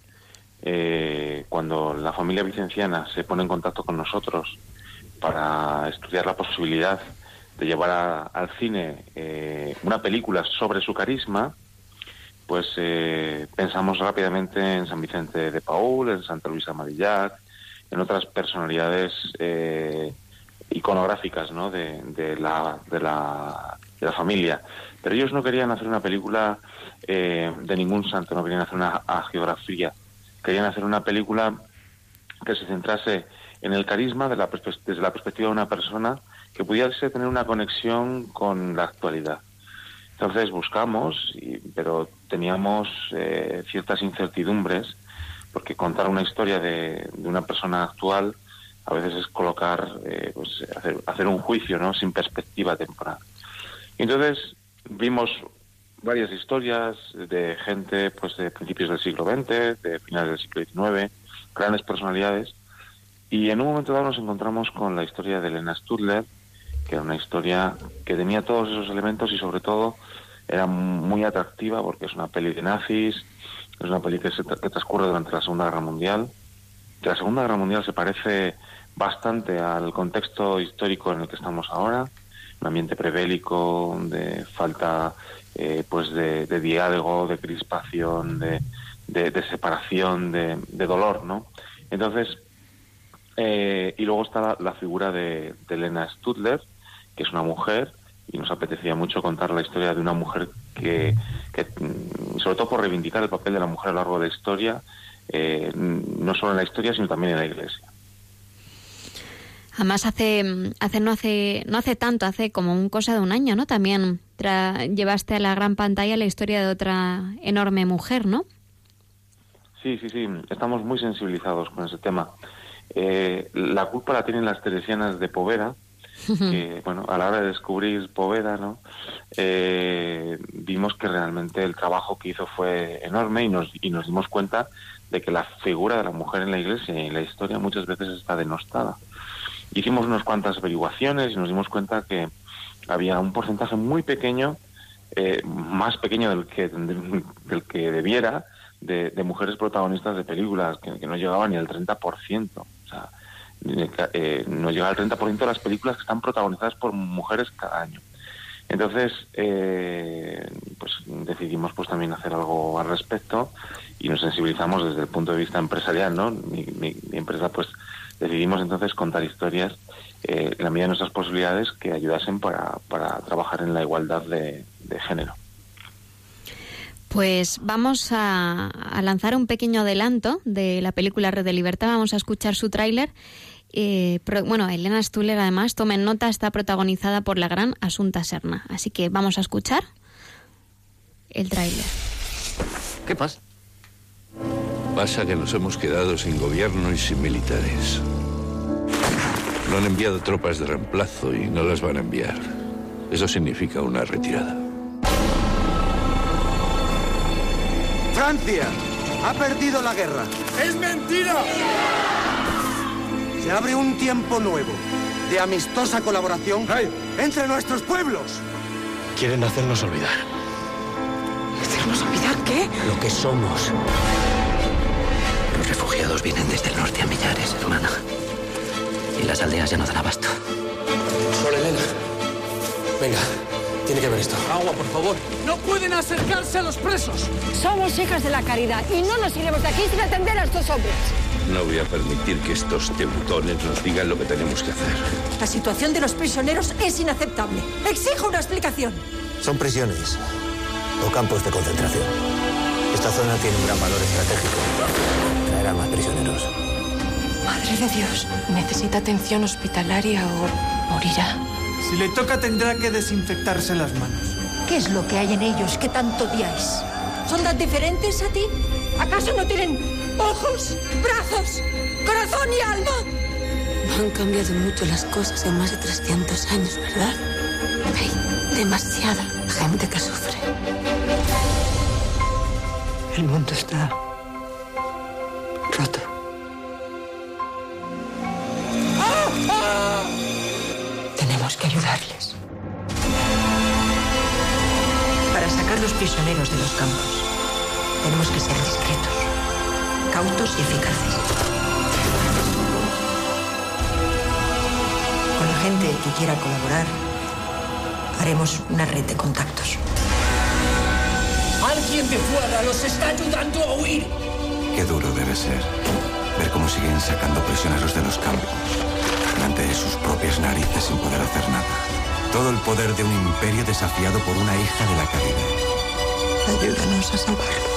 eh, cuando la familia vicenciana se pone en contacto con nosotros para estudiar la posibilidad de llevar al cine eh, una película sobre su carisma, pues eh, pensamos rápidamente en San Vicente de Paul, en Santa Luisa Marillac, en otras personalidades eh, iconográficas ¿no? de, de, la, de, la, de la familia. Pero ellos no querían hacer una película eh, de ningún santo, no querían hacer una geografía querían hacer una película que se centrase en el carisma de desde la perspectiva de una persona que pudiese tener una conexión con la actualidad. Entonces buscamos, pero teníamos eh, ciertas incertidumbres, porque contar una historia de, una persona actual a veces es colocar, eh, pues hacer, un juicio, ¿no? Sin perspectiva temporal. entonces vimos varias historias de gente pues de principios del siglo XX, de finales del siglo XIX, grandes personalidades. Y en un momento dado nos encontramos con la historia de Elena Studler, que era una historia que tenía todos esos elementos y sobre todo era muy atractiva porque es una peli de nazis, es una peli que, se, que transcurre durante la Segunda Guerra Mundial. La Segunda Guerra Mundial se parece bastante al contexto histórico en el que estamos ahora, un ambiente prebélico, de falta eh, pues de, diálogo, de crispación, de, de, separación, de, dolor, ¿no? Entonces, eh, y luego está la, figura de, Elena Stutler, que es una mujer, y nos apetecía mucho contar la historia de una mujer que, que mm, sobre todo por reivindicar el papel de la mujer a lo largo de la historia, eh, no solo en la historia, sino también en la iglesia. Además hace, hace no hace no hace tanto, hace como un cosa de un año, ¿no? También llevaste a la gran pantalla la historia de otra enorme mujer, ¿no? Sí, sí, sí. Estamos muy sensibilizados con ese tema. Eh, la culpa la tienen las teresianas de Poveda, que, bueno, a la hora de descubrir Poveda, ¿no? Eh, vimos que realmente el trabajo que hizo fue enorme y nos, y nos dimos cuenta de que la figura de la mujer en la iglesia y en la historia muchas veces está denostada. Hicimos unas cuantas averiguaciones y nos dimos cuenta que había un porcentaje muy pequeño, eh, más pequeño del que, del que debiera, de, mujeres protagonistas de películas, que, no llegaban ni al 30%. O sea, eh, no llega al 30% de las películas que están protagonizadas por mujeres cada año. Entonces, eh, pues decidimos pues también hacer algo al respecto y nos sensibilizamos desde el punto de vista empresarial, ¿no? Mi, mi empresa pues decidimos entonces contar historias eh, en la medida de nuestras posibilidades que ayudasen para, para trabajar en la igualdad de, género. Pues vamos a, lanzar un pequeño adelanto de la película Red de Libertad. Vamos a escuchar su tráiler. Eh, bueno, Elena Stuller, además, tomen nota, está protagonizada por la gran Asunta Serna. Así que vamos a escuchar el tráiler. ¿Qué pasa? Pasa que nos hemos quedado sin gobierno y sin militares. No han enviado tropas de reemplazo y no las van a enviar. Eso significa una retirada. Francia ha perdido la guerra. ¡Es mentira! Se abre un tiempo nuevo de amistosa colaboración entre nuestros pueblos. Quieren hacernos olvidar. ¿Hacernos olvidar qué? Lo que somos. Los refugiados vienen desde el norte a millares, hermana. Y las aldeas ya no dan abasto. Sor Elena. Venga, tiene que ver esto. Agua, por favor. No pueden acercarse a los presos. Somos hijas de la caridad y no nos iremos de aquí sin atender a estos hombres. No voy a permitir que estos teutones nos digan lo que tenemos que hacer. La situación de los prisioneros es inaceptable. Exijo una explicación. Son prisiones o campos de concentración. Esta zona tiene un gran valor estratégico. Más prisioneros. Madre de Dios, necesita atención hospitalaria o morirá. Si le toca tendrá que desinfectarse las manos. ¿Qué es lo que hay en ellos que tanto odiáis? ¿Son tan diferentes a ti? ¿Acaso no tienen ojos, brazos, corazón y alma? Han cambiado mucho las cosas en más de 300 años, ¿verdad? Hay demasiada gente que sufre. El mundo está Tenemos que ayudarles. Para sacar los prisioneros de los campos, tenemos que ser discretos, cautos y eficaces. Con la gente que quiera colaborar, haremos una red de contactos. Alguien de fuera los está ayudando a huir. Qué duro debe ser ver cómo siguen sacando prisioneros de los campos, delante de sus propias narices sin poder hacer nada. Todo el poder de un imperio desafiado por una hija de la caridad. Ayúdanos a salvarlo.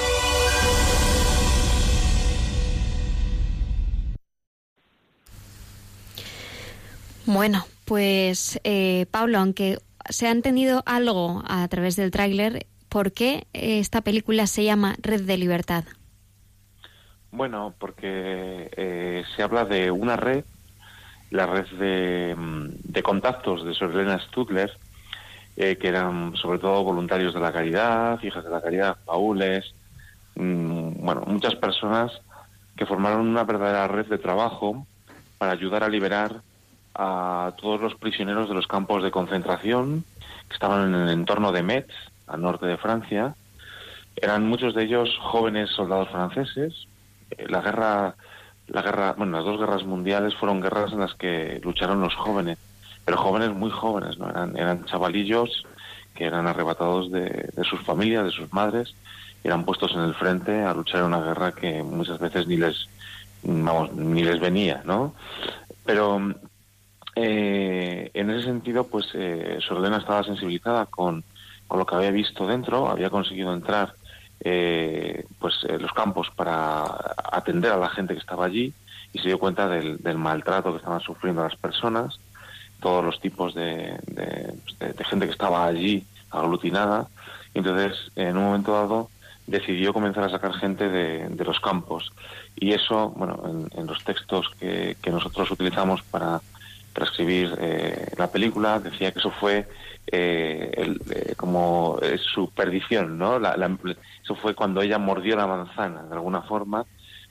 Bueno, pues eh, Pablo, aunque se ha entendido algo a través del tráiler, ¿por qué esta película se llama Red de Libertad? Bueno, porque eh, se habla de una red, la red de, mm, contactos de Sor Elena Stutler, eh, que eran sobre todo voluntarios de la caridad, hijas de la caridad, paules, mm, bueno, muchas personas que formaron una verdadera red de trabajo para ayudar a liberar a todos los prisioneros de los campos de concentración que estaban en el entorno de Metz, al norte de Francia. Eran muchos de ellos jóvenes soldados franceses. Eh, La guerra, la guerra, bueno, las dos guerras mundiales fueron guerras en las que lucharon los jóvenes, pero jóvenes muy jóvenes, ¿no? Eran, eran chavalillos que eran arrebatados de, de sus familias, de sus madres, eran puestos en el frente a luchar en una guerra que muchas veces ni les, vamos, ni les venía, ¿no? Pero eh, en ese sentido, pues eh, Sor Elena estaba sensibilizada con, con lo que había visto dentro, había conseguido entrar eh, pues en los campos para atender a la gente que estaba allí y se dio cuenta del, maltrato que estaban sufriendo las personas, todos los tipos de, de, pues, gente que estaba allí aglutinada. Entonces, en un momento dado, decidió comenzar a sacar gente de, los campos. Y eso, bueno, en, los textos que, que nosotros utilizamos para escribir eh, la película, decía que eso fue eh, el- eh, como eh, su perdición, ¿no? La- la- eso fue cuando ella mordió la manzana, de alguna forma,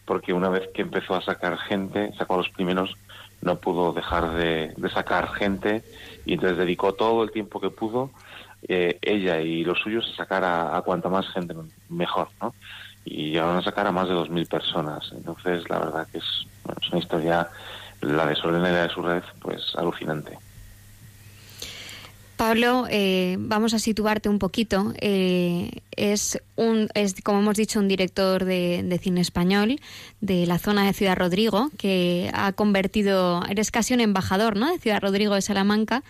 porque una vez que empezó a sacar gente, sacó a los primeros, no pudo dejar de, sacar gente y entonces dedicó todo el tiempo que pudo eh, ella y los suyos a sacar a, a cuanta más gente mejor, ¿no? Y llegaron a sacar a más de 2.000 personas. Entonces, la verdad que es, bueno, es una historia, la de de su red, pues alucinante. Pablo, eh, vamos a situarte un poquito. Eh, es, un, es, como hemos dicho, un director de, de cine español de la zona de Ciudad Rodrigo, que ha convertido, eres casi un embajador ¿no? de Ciudad Rodrigo de Salamanca,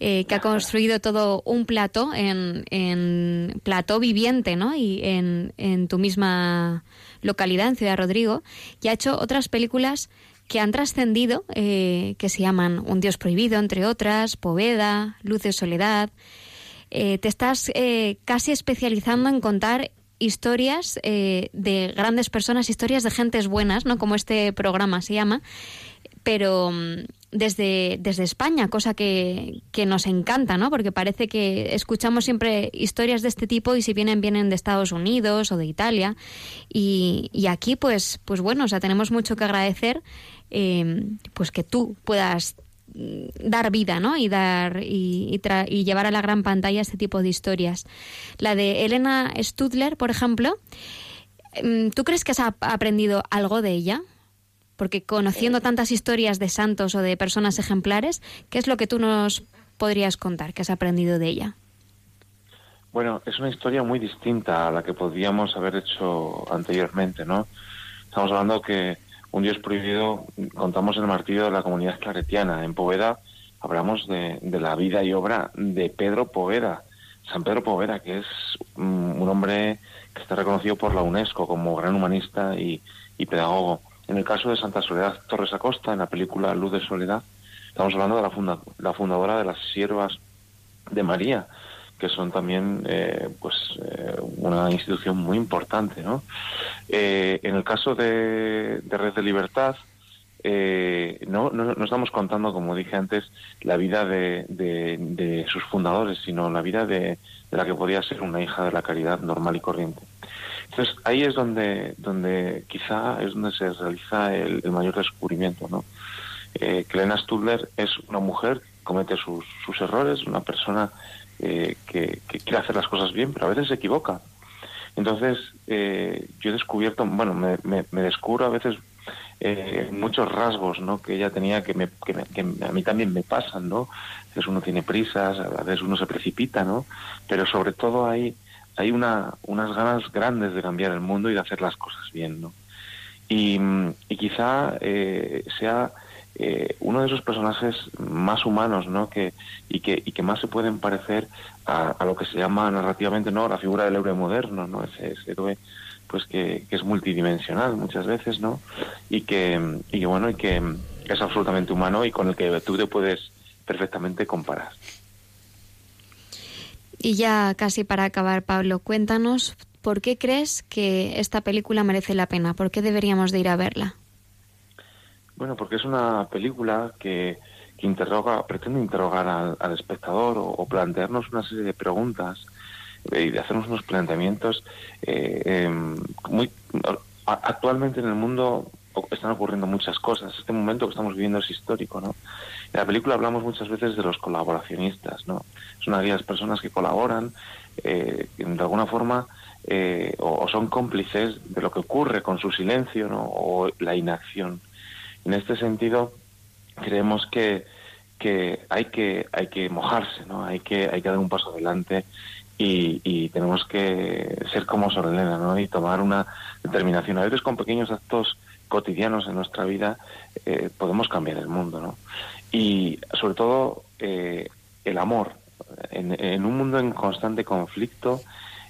eh, que ha construido todo un plato en, en plató viviente ¿no? y en, en tu misma localidad, en Ciudad Rodrigo, y ha hecho otras películas que han trascendido, eh, que se llaman Un Dios Prohibido, entre otras, Poveda, Luz de Soledad. Eh, te estás eh, casi especializando en contar historias eh, de grandes personas, historias de gentes buenas, ¿no? Como este programa se llama. Pero mm, desde, desde España, cosa que, que, nos encanta, ¿no? Porque parece que escuchamos siempre historias de este tipo y si vienen, vienen de Estados Unidos o de Italia. Y, y aquí, pues, pues bueno, o sea, tenemos mucho que agradecer, eh, pues que tú puedas mm, dar vida, ¿no? Y dar y, y, llevar a la gran pantalla este tipo de historias. La de Elena Studler, por ejemplo, mm, ¿tú crees que has aprendido algo de ella? Porque conociendo tantas historias de santos o de personas ejemplares, ¿qué es lo que tú nos podrías contar que has aprendido de ella? Bueno, es una historia muy distinta a la que podríamos haber hecho anteriormente, ¿no? Estamos hablando que un Dios prohibido, contamos el martirio de la comunidad claretiana. En Poveda hablamos de, la vida y obra de Pedro Poveda, San Pedro Poveda, que es un hombre que está reconocido por la UNESCO como gran humanista y, y pedagogo. En el caso de Santa Soledad Torres Acosta, en la película Luz de Soledad, estamos hablando de la, la fundadora de las siervas de María, que son también eh, pues eh, una institución muy importante. ¿no? Eh, en el caso de, Red de Libertad, no, no, estamos contando, como dije antes, la vida de, sus fundadores, sino la vida de, la que podía ser una hija de la caridad normal y corriente. Entonces ahí es donde, donde quizá es donde se realiza el, mayor descubrimiento, ¿no? Eh, Studler es una mujer comete sus errores, una persona eh, que, quiere hacer las cosas bien, pero a veces se equivoca. Entonces eh, yo he descubierto, bueno, me, me, descubro a veces eh, muchos rasgos ¿no? que ella tenía que, me, que, que, a mí también me pasan, ¿no? A veces uno tiene prisas, a veces uno se precipita, ¿no? Pero sobre todo hay hay una, unas ganas grandes de cambiar el mundo y de hacer las cosas bien, ¿no? Y, quizá eh, sea eh, uno de esos personajes más humanos, ¿no? Que, y, que, y que más se pueden parecer a, lo que se llama narrativamente, ¿no? La figura del héroe moderno, ¿no? Ese, héroe pues que, es multidimensional muchas veces, ¿no? Y que, y bueno, y que es absolutamente humano y con el que tú te puedes perfectamente comparar. Y ya casi para acabar, Pablo, cuéntanos por qué crees que esta película merece la pena, por qué deberíamos de ir a verla. Bueno, porque es una película que, interroga, pretende interrogar al, espectador o, plantearnos una serie de preguntas eh, y de hacernos unos planteamientos eh, em, muy actualmente en el mundo están ocurriendo muchas cosas. Este momento que estamos viviendo es histórico, ¿no? En la película hablamos muchas veces de los colaboracionistas, ¿no? Son aquellas personas que colaboran eh, de alguna forma eh, o, son cómplices de lo que ocurre con su silencio, ¿no? O la inacción. En este sentido, creemos que, que hay que hay que mojarse, ¿no? Hay que hay que dar un paso adelante y, y tenemos que ser como Sorelena, ¿no? Y tomar una determinación. A veces con pequeños actos cotidianos en nuestra vida eh, podemos cambiar el mundo, ¿no? Y sobre todo eh, el amor. En, un mundo en constante conflicto,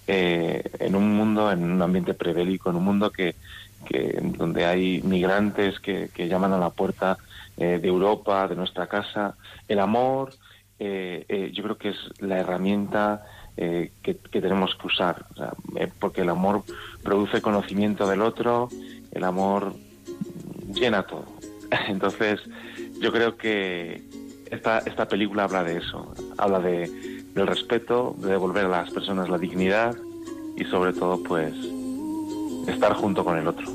eh, en un mundo, en un ambiente prebélico, en un mundo que, que donde hay migrantes que, que llaman a la puerta de Europa, de nuestra casa, el amor, yo creo que es la herramienta que, que, tenemos que usar, porque el amor produce conocimiento del otro, el amor llena todo. Entonces, yo creo que esta, esta película habla de eso, habla de, del respeto, de devolver a las personas la dignidad y sobre todo, pues, estar junto con el otro.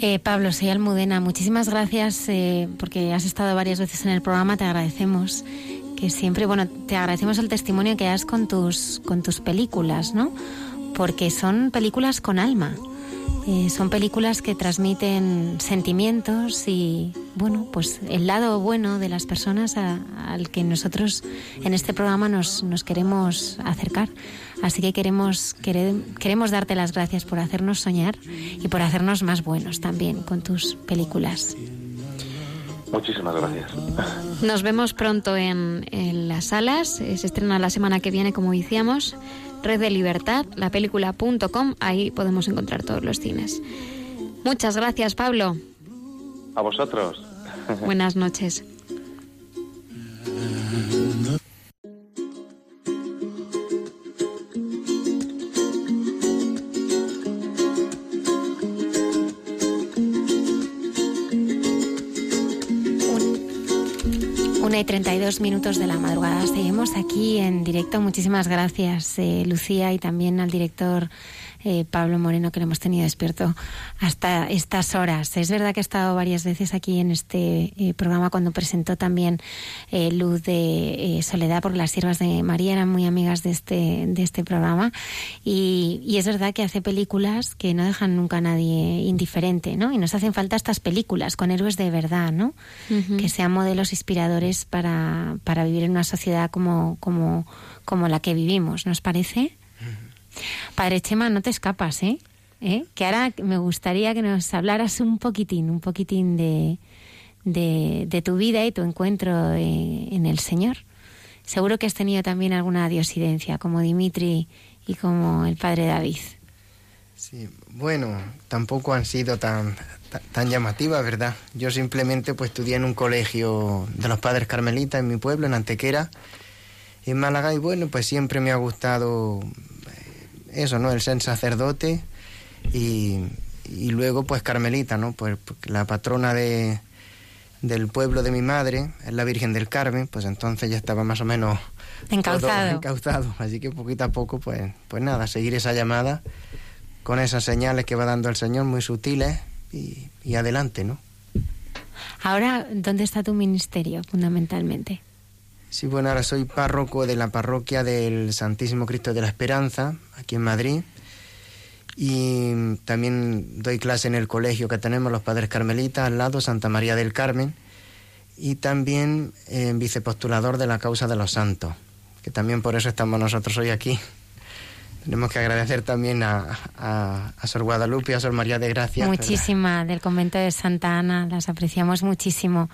Eh, Pablo, soy Almudena. Muchísimas gracias eh, porque has estado varias veces en el programa. Te agradecemos que siempre, bueno, te agradecemos el testimonio que das con tus, con tus películas, ¿no? Porque son películas con alma. Eh, son películas que transmiten sentimientos y, bueno, pues el lado bueno de las personas al que nosotros en este programa nos, nos queremos acercar. Así que queremos, queremos darte las gracias por hacernos soñar y por hacernos más buenos también con tus películas. Muchísimas gracias. Nos vemos pronto en, en las salas. Se estrena la semana que viene, como decíamos. Red de Libertad, la película.com, ahí podemos encontrar todos los cines. Muchas gracias, Pablo. A vosotros. Buenas noches. Una y 32 minutos de la madrugada. Seguimos aquí en directo. Muchísimas gracias, eh, Lucía, y también al director eh, Pablo Moreno, que lo hemos tenido despierto hasta estas horas. Es verdad que he estado varias veces aquí en este eh, programa cuando presentó también eh, Luz de Soledad, porque las siervas de María eran muy amigas de este, de este programa. Y, y, es verdad que hace películas que no dejan nunca a nadie indiferente, ¿no? Y nos hacen falta estas películas con héroes de verdad, ¿no? Que sean modelos inspiradores para, para vivir en una sociedad como, como, como la que vivimos, ¿nos parece? Padre Chema, no te escapas, ¿eh? ¿Eh? Que ahora me gustaría que nos hablaras un poquitín, un poquitín de, de, tu vida y tu encuentro eh, en el Señor. Seguro que has tenido también alguna diosidencia, como Dimitri y como el Padre David. Sí, bueno, tampoco han sido tan, tan, llamativas, ¿verdad? Yo simplemente pues estudié en un colegio de los padres carmelitas en mi pueblo, en Antequera, en Málaga, y bueno, pues siempre me ha gustado eso, ¿no? El ser sacerdote y, y luego pues Carmelita, ¿no? Pues la patrona de, del pueblo de mi madre es la Virgen del Carmen, pues entonces ya estaba más o menos encauzado. encauzado. Así que poquito a poco, pues, pues nada, seguir esa llamada con esas señales que va dando el Señor, muy sutiles, y, y adelante, ¿no? Ahora, ¿dónde está tu ministerio fundamentalmente? Sí, bueno, ahora soy párroco de la parroquia del Santísimo Cristo de la Esperanza, aquí en Madrid. Y también doy clase en el colegio que tenemos, los Padres Carmelitas, al lado, Santa María del Carmen. Y también eh, vicepostulador de la causa de los santos, que también por eso estamos nosotros hoy aquí. Tenemos que agradecer también a, a, a Sor Guadalupe y a Sor María de Gracia. Muchísima, del convento de Santa Ana, las apreciamos muchísimo.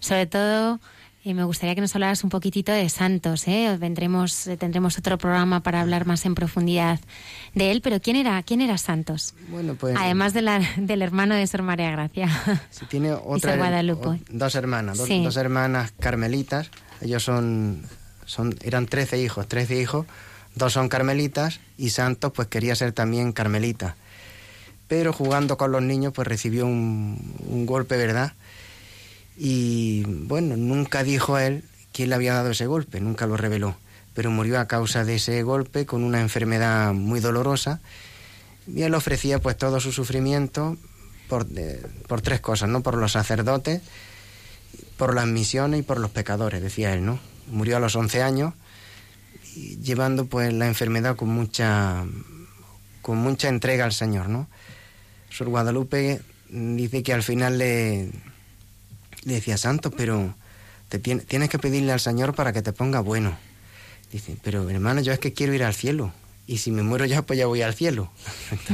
Sobre todo y me gustaría que nos hablaras un poquitito de Santos, ¿eh? Vendremos, eh, tendremos otro programa para hablar más en profundidad de él, pero ¿quién era, quién era Santos? Bueno, pues... Además de la, del hermano de Sor María Gracia. Sí, tiene otra... Guadalupe. dos hermanas, dos, hermanas carmelitas. Ellos son, son, eran trece hijos, trece hijos. Dos son carmelitas y Santos pues quería ser también carmelita. Pero jugando con los niños pues recibió un, un golpe, ¿verdad?, y bueno, nunca dijo a él quién le había dado ese golpe, nunca lo reveló, pero murió a causa de ese golpe con una enfermedad muy dolorosa y él ofrecía pues todo su sufrimiento por, por tres cosas, ¿no? Por los sacerdotes, por las misiones y por los pecadores, decía él, ¿no? Murió a los 11 años llevando pues la enfermedad con mucha con mucha entrega al Señor, ¿no? Sor Guadalupe dice que al final le decía, Santo, pero te tienes que pedirle al Señor para que te ponga bueno. Dice, pero hermano, yo es que quiero ir al cielo. Y si me muero ya, pues ya voy al cielo.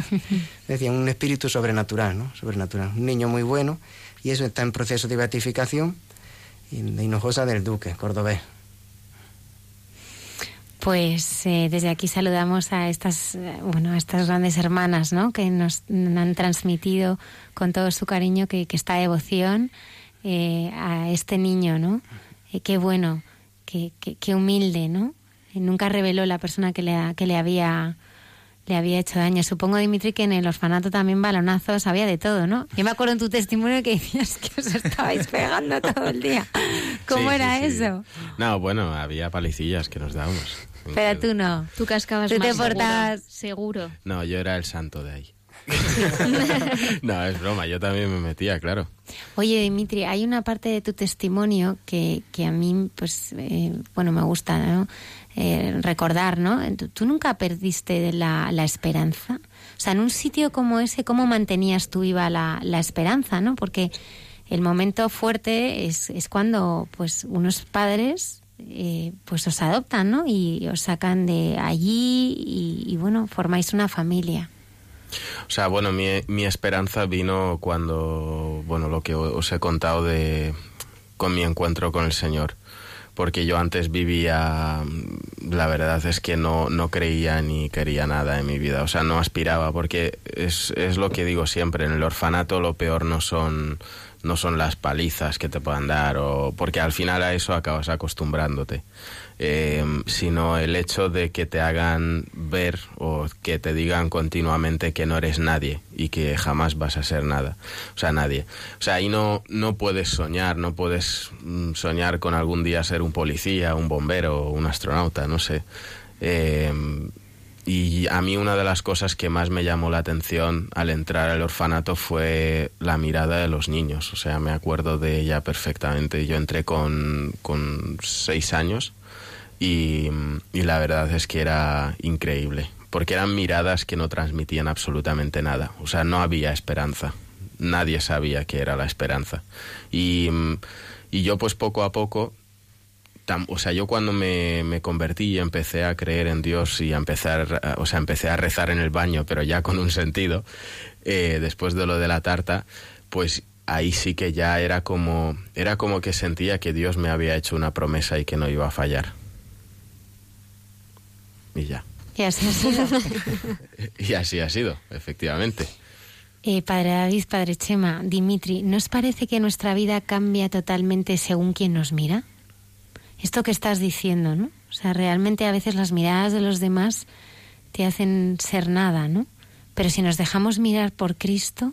decía, un espíritu sobrenatural, ¿no? Sobrenatural. Un niño muy bueno. Y eso está en proceso de beatificación de Hinojosa del Duque, cordobés. Pues eh, desde aquí saludamos a estas, eh, bueno, a estas grandes hermanas, ¿no? Que nos han transmitido con todo su cariño que, que esta devoción eh, a este niño, ¿no? Eh, qué bueno, qué, qué, humilde, ¿no? Eh, nunca reveló la persona que le, que le había le había hecho daño. Supongo, Dimitri, que en el orfanato también balonazos había de todo, ¿no? Yo me acuerdo en tu testimonio que decías que os estabais pegando todo el día. ¿Cómo era eso? No, bueno, había palicillas que nos dábamos. Pero tú no. Tú cascabas tú más te portabas seguro. No, yo era el santo de ahí. no, es broma, yo también me metía, claro. Oye, Dimitri, hay una parte de tu testimonio que, que a mí, pues, eh, bueno, me gusta. Eh, recordar, ¿no? ¿Tú, nunca perdiste la, la, esperanza? O sea, en un sitio como ese, ¿cómo mantenías tú viva la, la esperanza, no? Porque el momento fuerte es, es cuando, pues, unos padres eh, pues os adoptan, ¿no? Y os sacan de allí y, y, bueno, formáis una familia. O sea, bueno, mi, mi esperanza vino cuando, bueno, lo que os he contado de con mi encuentro con el Señor. Porque yo antes vivía, la verdad es que no, no creía ni quería nada en mi vida, o sea, no aspiraba, porque es, es lo que digo siempre, en el orfanato lo peor no son no son las palizas que te puedan dar, o porque al final a eso acabas acostumbrándote, eh, sino el hecho de que te hagan ver o que te digan continuamente que no eres nadie y que jamás vas a ser nada, o sea, nadie. O sea, ahí no, no puedes soñar, no puedes mm, soñar con algún día ser un policía, un bombero, un astronauta, no sé. Eh, y a mí una de las cosas que más me llamó la atención al entrar al orfanato fue la mirada de los niños. O sea, me acuerdo de ella perfectamente. Yo entré con, con seis años y, la verdad es que era increíble. Porque eran miradas que no transmitían absolutamente nada. O sea, no había esperanza. Nadie sabía qué era la esperanza. Y, yo pues poco a poco o sea, yo cuando me, convertí y empecé a creer en Dios y a empezar, o sea, empecé a rezar en el baño, pero ya con un sentido, eh, después de lo de la tarta, pues ahí sí que ya era como, era como que sentía que Dios me había hecho una promesa y que no iba a fallar. Y ya. Y así ha sido. y así ha sido, efectivamente. Eh, padre David, Padre Chema, Dimitri, ¿nos parece que nuestra vida cambia totalmente según quien nos mira? esto que estás diciendo, ¿no? O sea, realmente a veces las miradas de los demás te hacen ser nada, ¿no? Pero si nos dejamos mirar por Cristo,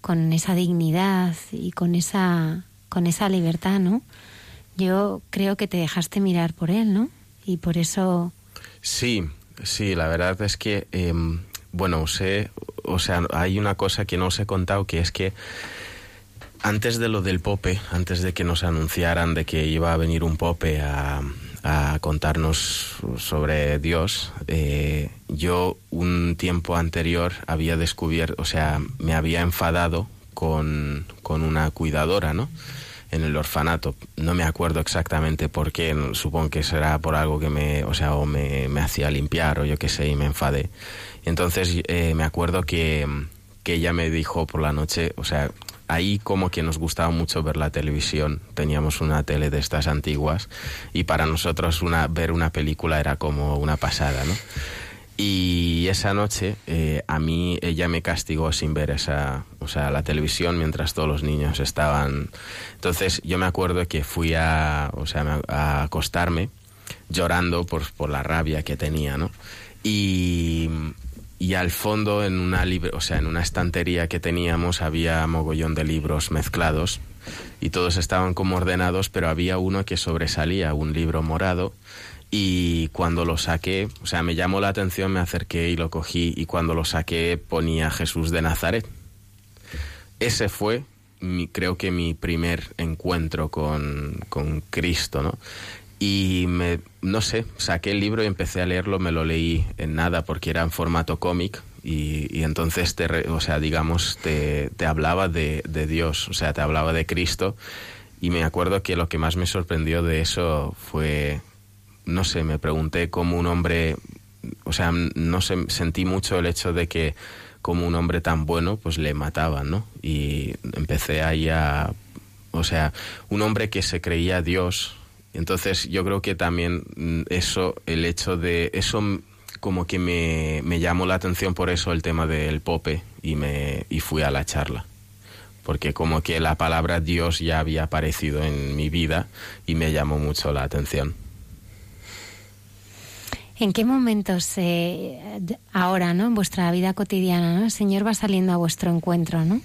con esa dignidad y con esa, con esa libertad, ¿no? Yo creo que te dejaste mirar por Él, ¿no? Y por eso... Sí, sí, la verdad es que, eh, bueno, sé, o sea, hay una cosa que no os he contado, que es que antes de lo del Pope, antes de que nos anunciaran de que iba a venir un Pope a, contarnos sobre Dios, eh, yo un tiempo anterior había descubierto, o sea, me había enfadado con, una cuidadora, ¿no? En el orfanato. No me acuerdo exactamente por qué, supongo que será por algo que me, o sea, o me, hacía limpiar o yo qué sé, y me enfadé. Entonces eh, me acuerdo que, que ella me dijo por la noche, o sea, ahí como que nos gustaba mucho ver la televisión. Teníamos una tele de estas antiguas y para nosotros una, ver una película era como una pasada, ¿no? Y esa noche eh, a mí ella me castigó sin ver esa, o sea, la televisión mientras todos los niños estaban. Entonces yo me acuerdo que fui a, o sea, a acostarme llorando por, por la rabia que tenía, ¿no? Y y al fondo en una o sea, en una estantería que teníamos había mogollón de libros mezclados y todos estaban como ordenados, pero había uno que sobresalía, un libro morado y cuando lo saqué, o sea, me llamó la atención, me acerqué y lo cogí y cuando lo saqué ponía Jesús de Nazaret. Ese fue mi, creo que mi primer encuentro con, con Cristo, ¿no? Y me, no sé, saqué el libro y empecé a leerlo, me lo leí en nada porque era en formato cómic y, entonces, te, o sea, digamos, te, te hablaba de, de, Dios, o sea, te hablaba de Cristo y me acuerdo que lo que más me sorprendió de eso fue, no sé, me pregunté cómo un hombre, o sea, no sé, sentí mucho el hecho de que como un hombre tan bueno, pues le mataban, ¿no? Y empecé ahí a, o sea, un hombre que se creía Dios, entonces yo creo que también mm, eso, el hecho de eso como que me, me llamó la atención por eso el tema del pope y, me, y fui a la charla. Porque como que la palabra Dios ya había aparecido en mi vida y me llamó mucho la atención. ¿En qué momentos eh, ahora, ¿no? En vuestra vida cotidiana, ¿no? El Señor va saliendo a vuestro encuentro, ¿no?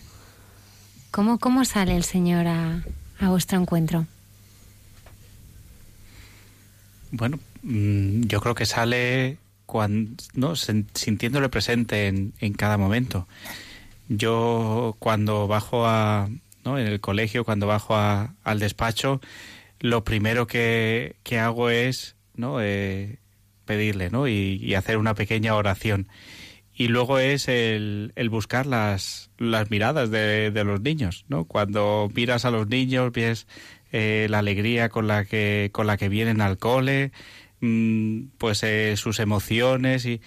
¿Cómo, cómo sale el Señor a, a vuestro encuentro? Bueno, mm, yo creo que sale cuando, sintiéndole presente en, en cada momento. Yo cuando bajo a, ¿no? en el colegio, cuando bajo a, al despacho, lo primero que, que hago es ¿no? Eh, pedirle ¿no? Y, hacer una pequeña oración. Y luego es el, buscar las, las miradas de, de, los niños. ¿no? Cuando miras a los niños, ves eh, la alegría con la que con la que vienen al cole, mm, pues eh, sus emociones y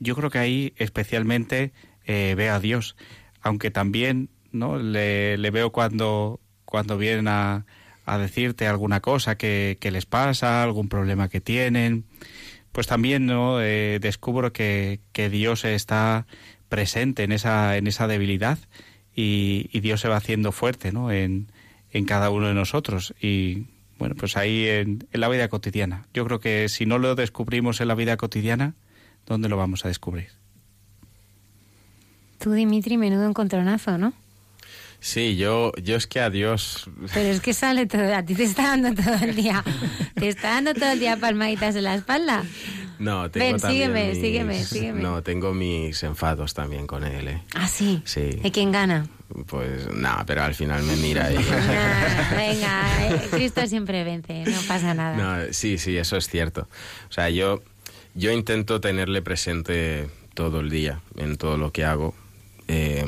yo creo que ahí especialmente eh, veo a Dios, aunque también no le, veo cuando cuando vienen a, a decirte alguna cosa que, les pasa, algún problema que tienen, pues también no descubro que, que Dios está presente en esa en esa debilidad y, y Dios se va haciendo fuerte ¿no? en, en cada uno de nosotros. Y bueno, pues ahí en, en la vida cotidiana. Yo creo que si no lo descubrimos en la vida cotidiana, ¿dónde lo vamos a descubrir? Tú, Dimitri, menudo encontronazo, ¿no? Sí, yo, yo es que a Dios... Pero es que sale todo, a ti te está dando todo el día, te está dando todo el día palmaditas en la espalda. No, tengo Ven, también sígueme, mis- sígueme, sígueme. No, tengo mis enfados también con él, ¿eh? Ah, sí. Sí. ¿De quién gana? Pues nada, pero al final me mira y... Venga, eh, Cristo siempre vence, no pasa nada. No, sí, sí, eso es cierto. O sea, yo, yo intento tenerle presente todo el día en todo lo que hago. Eh,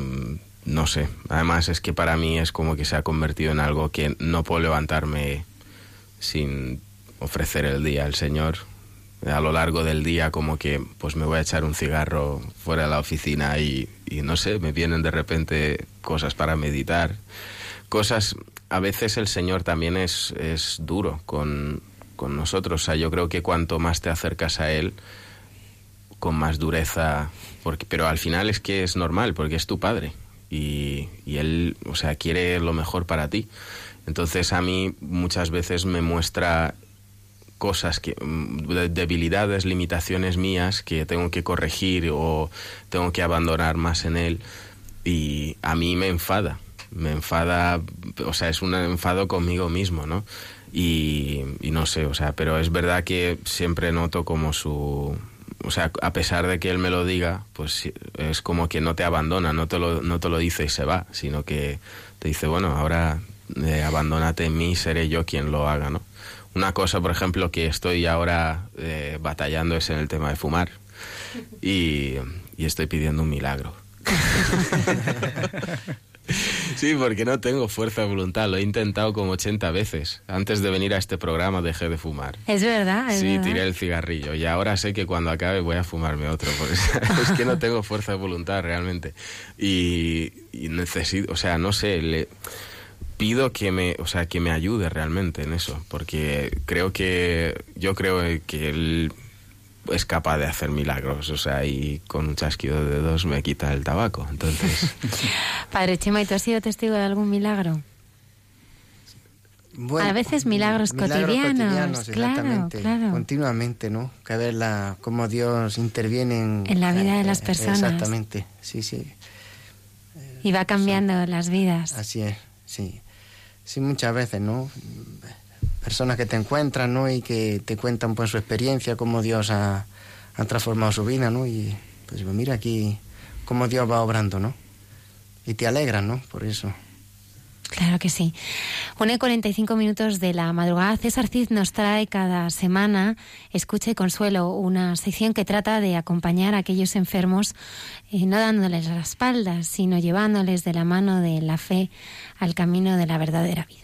no sé, además es que para mí es como que se ha convertido en algo que no puedo levantarme sin ofrecer el día al Señor. A lo largo del día como que pues me voy a echar un cigarro fuera de la oficina y, no sé, me vienen de repente cosas para meditar cosas, a veces el Señor también es, es duro con, con nosotros. O sea, yo creo que cuanto más te acercas a Él, con más dureza, pero al final es que es normal, porque es tu Padre. Y, Él, o sea, quiere lo mejor para ti. Entonces a mí muchas veces me muestra cosas que mm, de- debilidades, limitaciones mías que tengo que corregir o tengo que abandonar más en él y a mí me enfada, me enfada, o sea, es un enfado conmigo mismo, ¿no? Y, y no sé, o sea, pero es verdad que siempre noto como su, o sea, a pesar de que él me lo diga, pues es como que no te abandona, no te lo, no te lo dice y se va, sino que te dice, bueno, ahora eh, abandónate en mí, seré yo quien lo haga, ¿no? Una cosa, por ejemplo, que estoy ahora eh, batallando es en el tema de fumar y, y estoy pidiendo un milagro. Sí, porque no tengo fuerza de voluntad. Lo he intentado como 80 veces. Antes de venir a este programa dejé de fumar. Es verdad, es Sí, verdad. tiré el cigarrillo y ahora sé que cuando acabe voy a fumarme otro, porque es que no tengo fuerza de voluntad realmente. Y, y necesito, o sea, no sé, le pido que me, o sea, que me ayude realmente en eso, porque creo que yo creo que él es capaz de hacer milagros, o sea, y con un chasquido de dedos me quita el tabaco. Entonces, Padre Chema, ¿y tú has sido testigo de algún milagro? Bueno, a veces milagros, cotidianos, cotidianos, exactamente, claro. continuamente, ¿no? Que ver la, cómo Dios interviene en, En la vida de las eh, personas. Exactamente, sí, sí, Y va cambiando las vidas. así es, sí. Sí, muchas veces, ¿no? Personas que te encuentran, ¿no? Y que te cuentan pues su experiencia, cómo Dios ha, ha transformado su vida, ¿no? Y pues mira aquí cómo Dios va obrando, ¿no? Y te alegran, ¿no? Por eso. Claro que sí. Una y 45 minutos de la madrugada. César Cid nos trae cada semana Escucha y Consuelo, una sección que trata de acompañar a aquellos enfermos, eh, no dándoles la espalda, sino llevándoles de la mano de la fe al camino de la verdadera vida.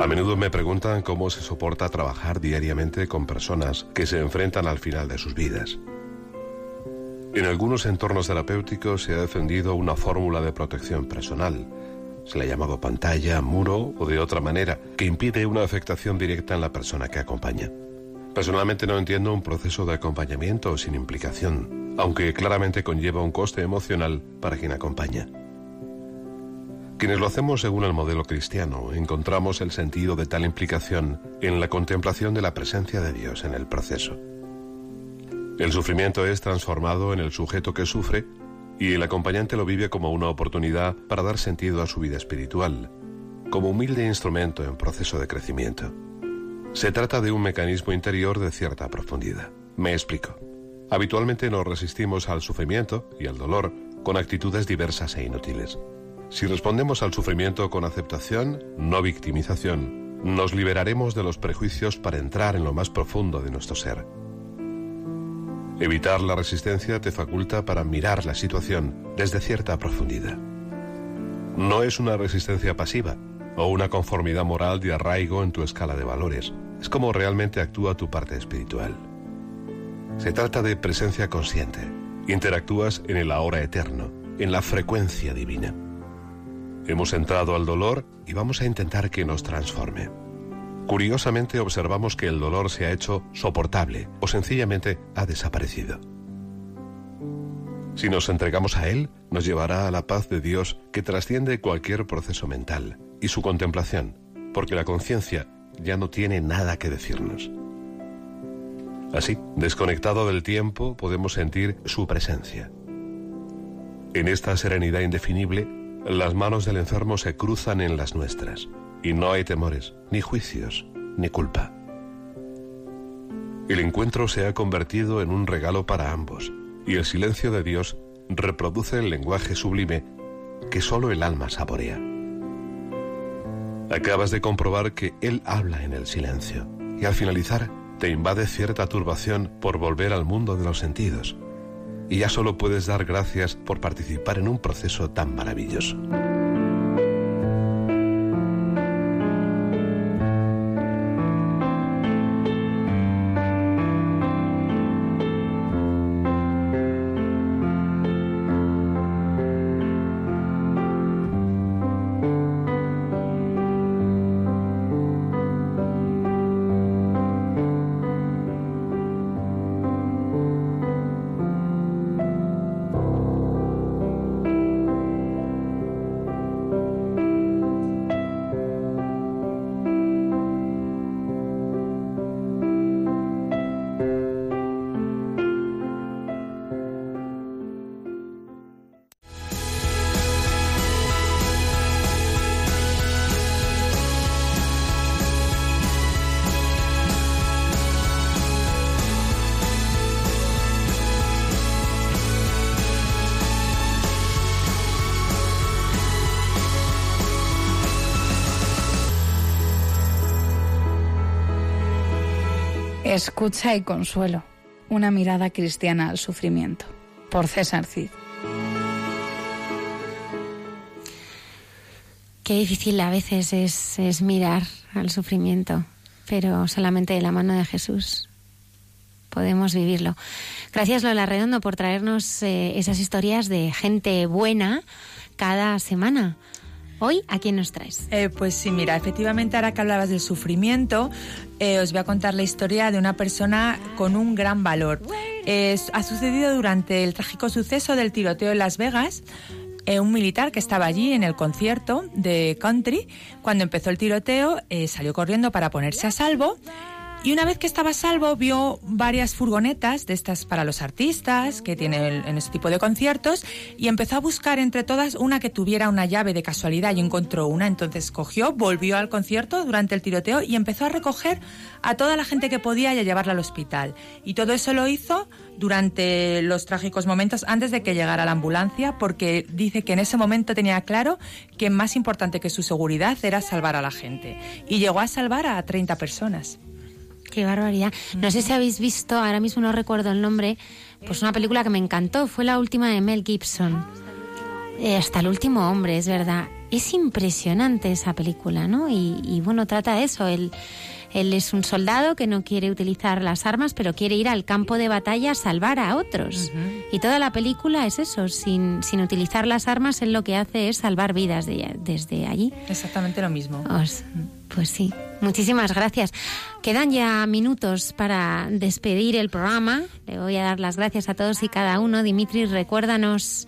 A menudo me preguntan cómo se soporta trabajar diariamente con personas que se enfrentan al final de sus vidas. En algunos entornos terapéuticos se ha defendido una fórmula de protección personal. Se le ha llamado pantalla, muro o de otra manera, que impide una afectación directa en la persona que acompaña. Personalmente no entiendo un proceso de acompañamiento sin implicación, aunque claramente conlleva un coste emocional para quien acompaña. Quienes lo hacemos según el modelo cristiano, encontramos el sentido de tal implicación en la contemplación de la presencia de Dios en el proceso. El sufrimiento es transformado en el sujeto que sufre y el acompañante lo vive como una oportunidad para dar sentido a su vida espiritual, como humilde instrumento en proceso de crecimiento. Se trata de un mecanismo interior de cierta profundidad. Me explico. Habitualmente nos resistimos al sufrimiento y al dolor con actitudes diversas e inútiles. Si respondemos al sufrimiento con aceptación, no victimización, nos liberaremos de los prejuicios para entrar en lo más profundo de nuestro ser. Evitar la resistencia te faculta para mirar la situación desde cierta profundidad. No es una resistencia pasiva o una conformidad moral de arraigo en tu escala de valores. Es como realmente actúa tu parte espiritual. Se trata de presencia consciente. Interactúas en el ahora eterno, en la frecuencia divina. Hemos entrado al dolor y vamos a intentar que nos transforme. Curiosamente observamos que el dolor se ha hecho soportable o sencillamente ha desaparecido. Si nos entregamos a Él, nos llevará a la paz de Dios que trasciende cualquier proceso mental y su contemplación, porque la conciencia ya no tiene nada que decirnos. Así, desconectado del tiempo, podemos sentir su presencia. En esta serenidad indefinible, las manos del enfermo se cruzan en las nuestras y no hay temores, ni juicios, ni culpa. El encuentro se ha convertido en un regalo para ambos y el silencio de Dios reproduce el lenguaje sublime que solo el alma saborea. Acabas de comprobar que Él habla en el silencio y al finalizar te invade cierta turbación por volver al mundo de los sentidos y ya solo puedes dar gracias por participar en un proceso tan maravilloso. Escucha y consuelo. Una mirada cristiana al sufrimiento. Por César Cid. Qué difícil a veces es, es mirar al sufrimiento, pero solamente de la mano de Jesús podemos vivirlo. Gracias Lola Redondo por traernos eh, esas historias de gente buena cada semana. Hoy, ¿a quién nos traes? Eh, pues sí, mira, efectivamente ahora que hablabas del sufrimiento, eh, os voy a contar la historia de una persona con un gran valor. ha sucedido durante el trágico suceso del tiroteo en Las Vegas. Eh, un militar que estaba allí en el concierto de country, cuando empezó el tiroteo, salió corriendo para ponerse a salvo y una vez que estaba salvo, vio varias furgonetas de estas para los artistas que tienen en este tipo de conciertos y empezó a buscar entre todas una que tuviera una llave de casualidad y encontró una. Entonces cogió, volvió al concierto durante el tiroteo y empezó a recoger a toda la gente que podía y a llevarla al hospital. Y todo eso lo hizo durante los trágicos momentos antes de que llegara la ambulancia porque dice que en ese momento tenía claro que más importante que su seguridad era salvar a la gente. Y llegó a salvar a 30 personas. Qué barbaridad. No sé si habéis visto, ahora mismo no recuerdo el nombre, pues una película que me encantó, fue la última de Mel Gibson. Eh, hasta el último hombre, es verdad. Es impresionante esa película, ¿no? Y, y bueno, trata de eso, el él es un soldado que no quiere utilizar las armas, pero quiere ir al campo de batalla a salvar a otros. Y toda la película es eso, sin, sin utilizar las armas, él lo que hace es salvar vidas desde allí. Exactamente lo mismo. pues sí, muchísimas gracias. Quedan ya minutos para despedir el programa. Le voy a dar las gracias a todos y cada uno. Dimitri, recuérdanos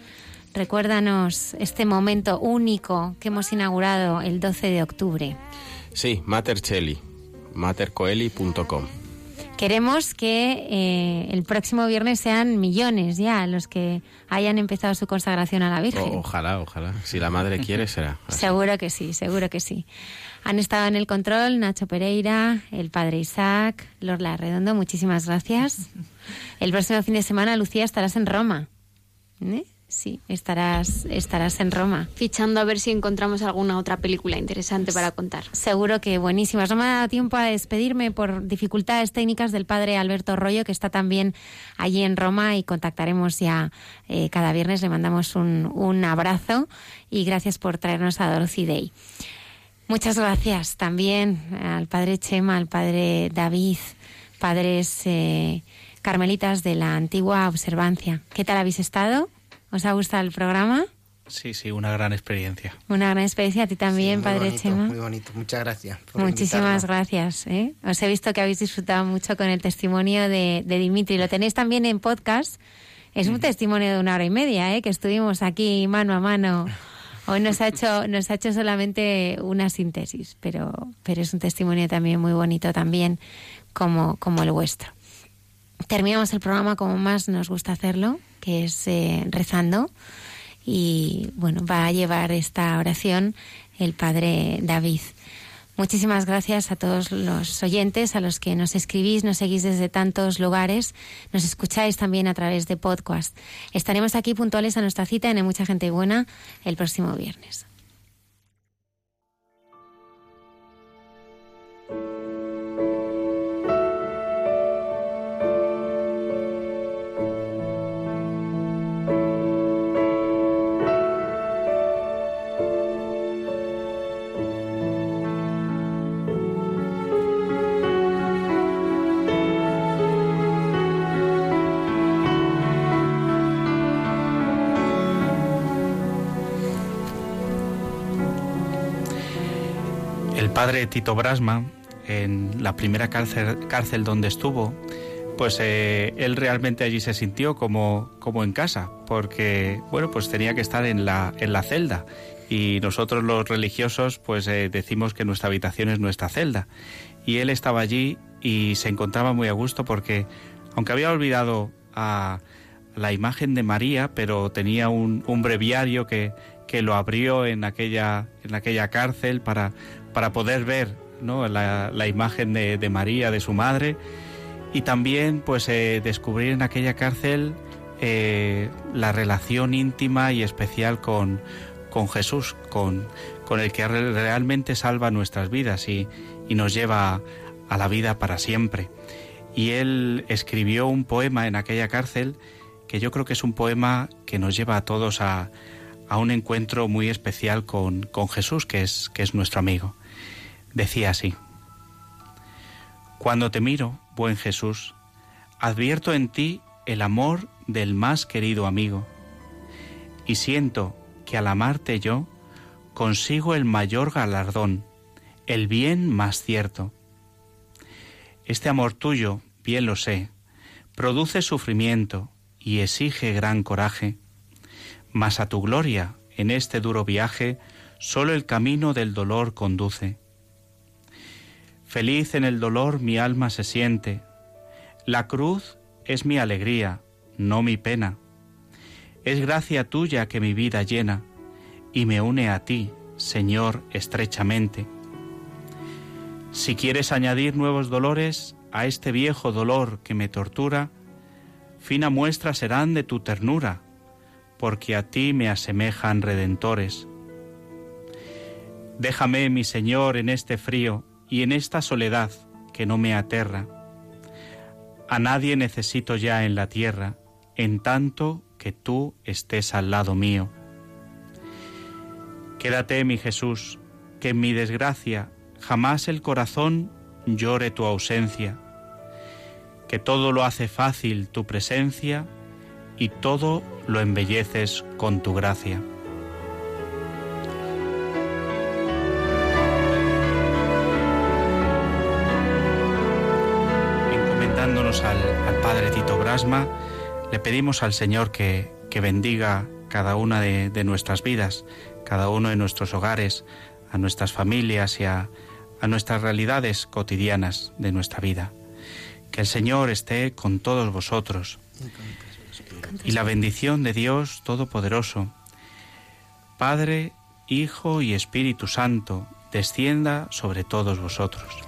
recuérdanos este momento único que hemos inaugurado el 12 de octubre. Sí, Matercheli, matercoeli.com. Queremos que eh, el próximo viernes sean millones ya los que hayan empezado su consagración a la Virgen. O- ojalá, ojalá. Si la madre quiere, será. Seguro que sí, seguro que sí. Han estado en el control Nacho Pereira, el padre Isaac, Lorla Redondo, muchísimas gracias. El próximo fin de semana, Lucía, estarás en Roma. ¿Eh? Sí, estarás, estarás en Roma. Fichando a ver si encontramos alguna otra película interesante para contar. Seguro que buenísimas. No me ha dado tiempo a despedirme por dificultades técnicas del padre Alberto Rollo, que está también allí en Roma y contactaremos ya eh, cada viernes. Le mandamos un, un abrazo y gracias por traernos a Dorothy Day. Muchas gracias también al padre Chema, al padre David, padres eh, carmelitas de la antigua observancia. ¿Qué tal habéis estado? ¿Os ha gustado el programa? Sí, sí, una gran experiencia. Una gran experiencia. A ti también, Muy padre bonito, Chema. Muy bonito, muchas gracias. por Muchísimas invitarnos. gracias. ¿eh? Os he visto que habéis disfrutado mucho con el testimonio de, de Dimitri. Lo tenéis también en podcast. Es un testimonio de una hora y media, ¿eh? que estuvimos aquí mano a mano. Hoy nos ha hecho, nos ha hecho solamente una síntesis, pero, pero es un testimonio también muy bonito también como, como el vuestro. Terminamos el programa como más nos gusta hacerlo, que es eh, rezando. Y bueno, va a llevar esta oración el padre David. Muchísimas gracias a todos los oyentes, a los que nos escribís, nos seguís desde tantos lugares, nos escucháis también a través de podcast. Estaremos aquí puntuales a nuestra cita en Mucha Gente Buena el próximo viernes. Padre Tito Brasma, en la primera cárcel, cárcel donde estuvo, pues eh, él realmente allí se sintió como, como en casa, porque bueno, pues tenía que estar en la, en la celda. Y nosotros los religiosos pues eh, decimos que nuestra habitación es nuestra celda. Y él estaba allí y se encontraba muy a gusto porque, aunque había olvidado a la imagen de María, pero tenía un, un breviario que, que lo abrió en aquella, en aquella cárcel para, para poder ver la, imagen de, María, de su madre, y también pues eh, descubrir en aquella cárcel eh, la relación íntima y especial con, Jesús, con, el que re- realmente salva nuestras vidas y, nos lleva a la vida para siempre. Y él escribió un poema en aquella cárcel que yo creo que es un poema que nos lleva a todos a, un encuentro muy especial con, Jesús, que es, que es nuestro amigo. Decía así, Cuando te miro, buen Jesús, advierto en ti el amor del más querido amigo, y siento que al amarte yo consigo el mayor galardón, el bien más cierto. Este amor tuyo, bien lo sé, produce sufrimiento y exige gran coraje, mas a tu gloria en este duro viaje solo el camino del dolor conduce. Feliz en el dolor mi alma se siente, la cruz es mi alegría, no mi pena. Es gracia tuya que mi vida llena y me une a ti, Señor, estrechamente. Si quieres añadir nuevos dolores a este viejo dolor que me tortura, fina muestra serán de tu ternura, porque a ti me asemejan redentores. Déjame, mi Señor, en este frío y en esta soledad que no me aterra. A nadie necesito ya en la tierra, en tanto que tú estés al lado mío. Quédate, mi Jesús, que en mi desgracia jamás el corazón llore tu ausencia, que todo lo hace fácil tu presencia y todo lo embelleces con tu gracia. Al, al Padre Tito Brasma, le pedimos al Señor que, que bendiga cada una de, de nuestras vidas, cada uno de nuestros hogares, a nuestras familias y a, a nuestras realidades cotidianas de nuestra vida. Que el Señor esté con todos vosotros. Y la bendición de Dios Todopoderoso, Padre, Hijo y Espíritu Santo, descienda sobre todos vosotros.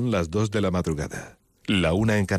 Son las 2 de la madrugada, la una en Canarias.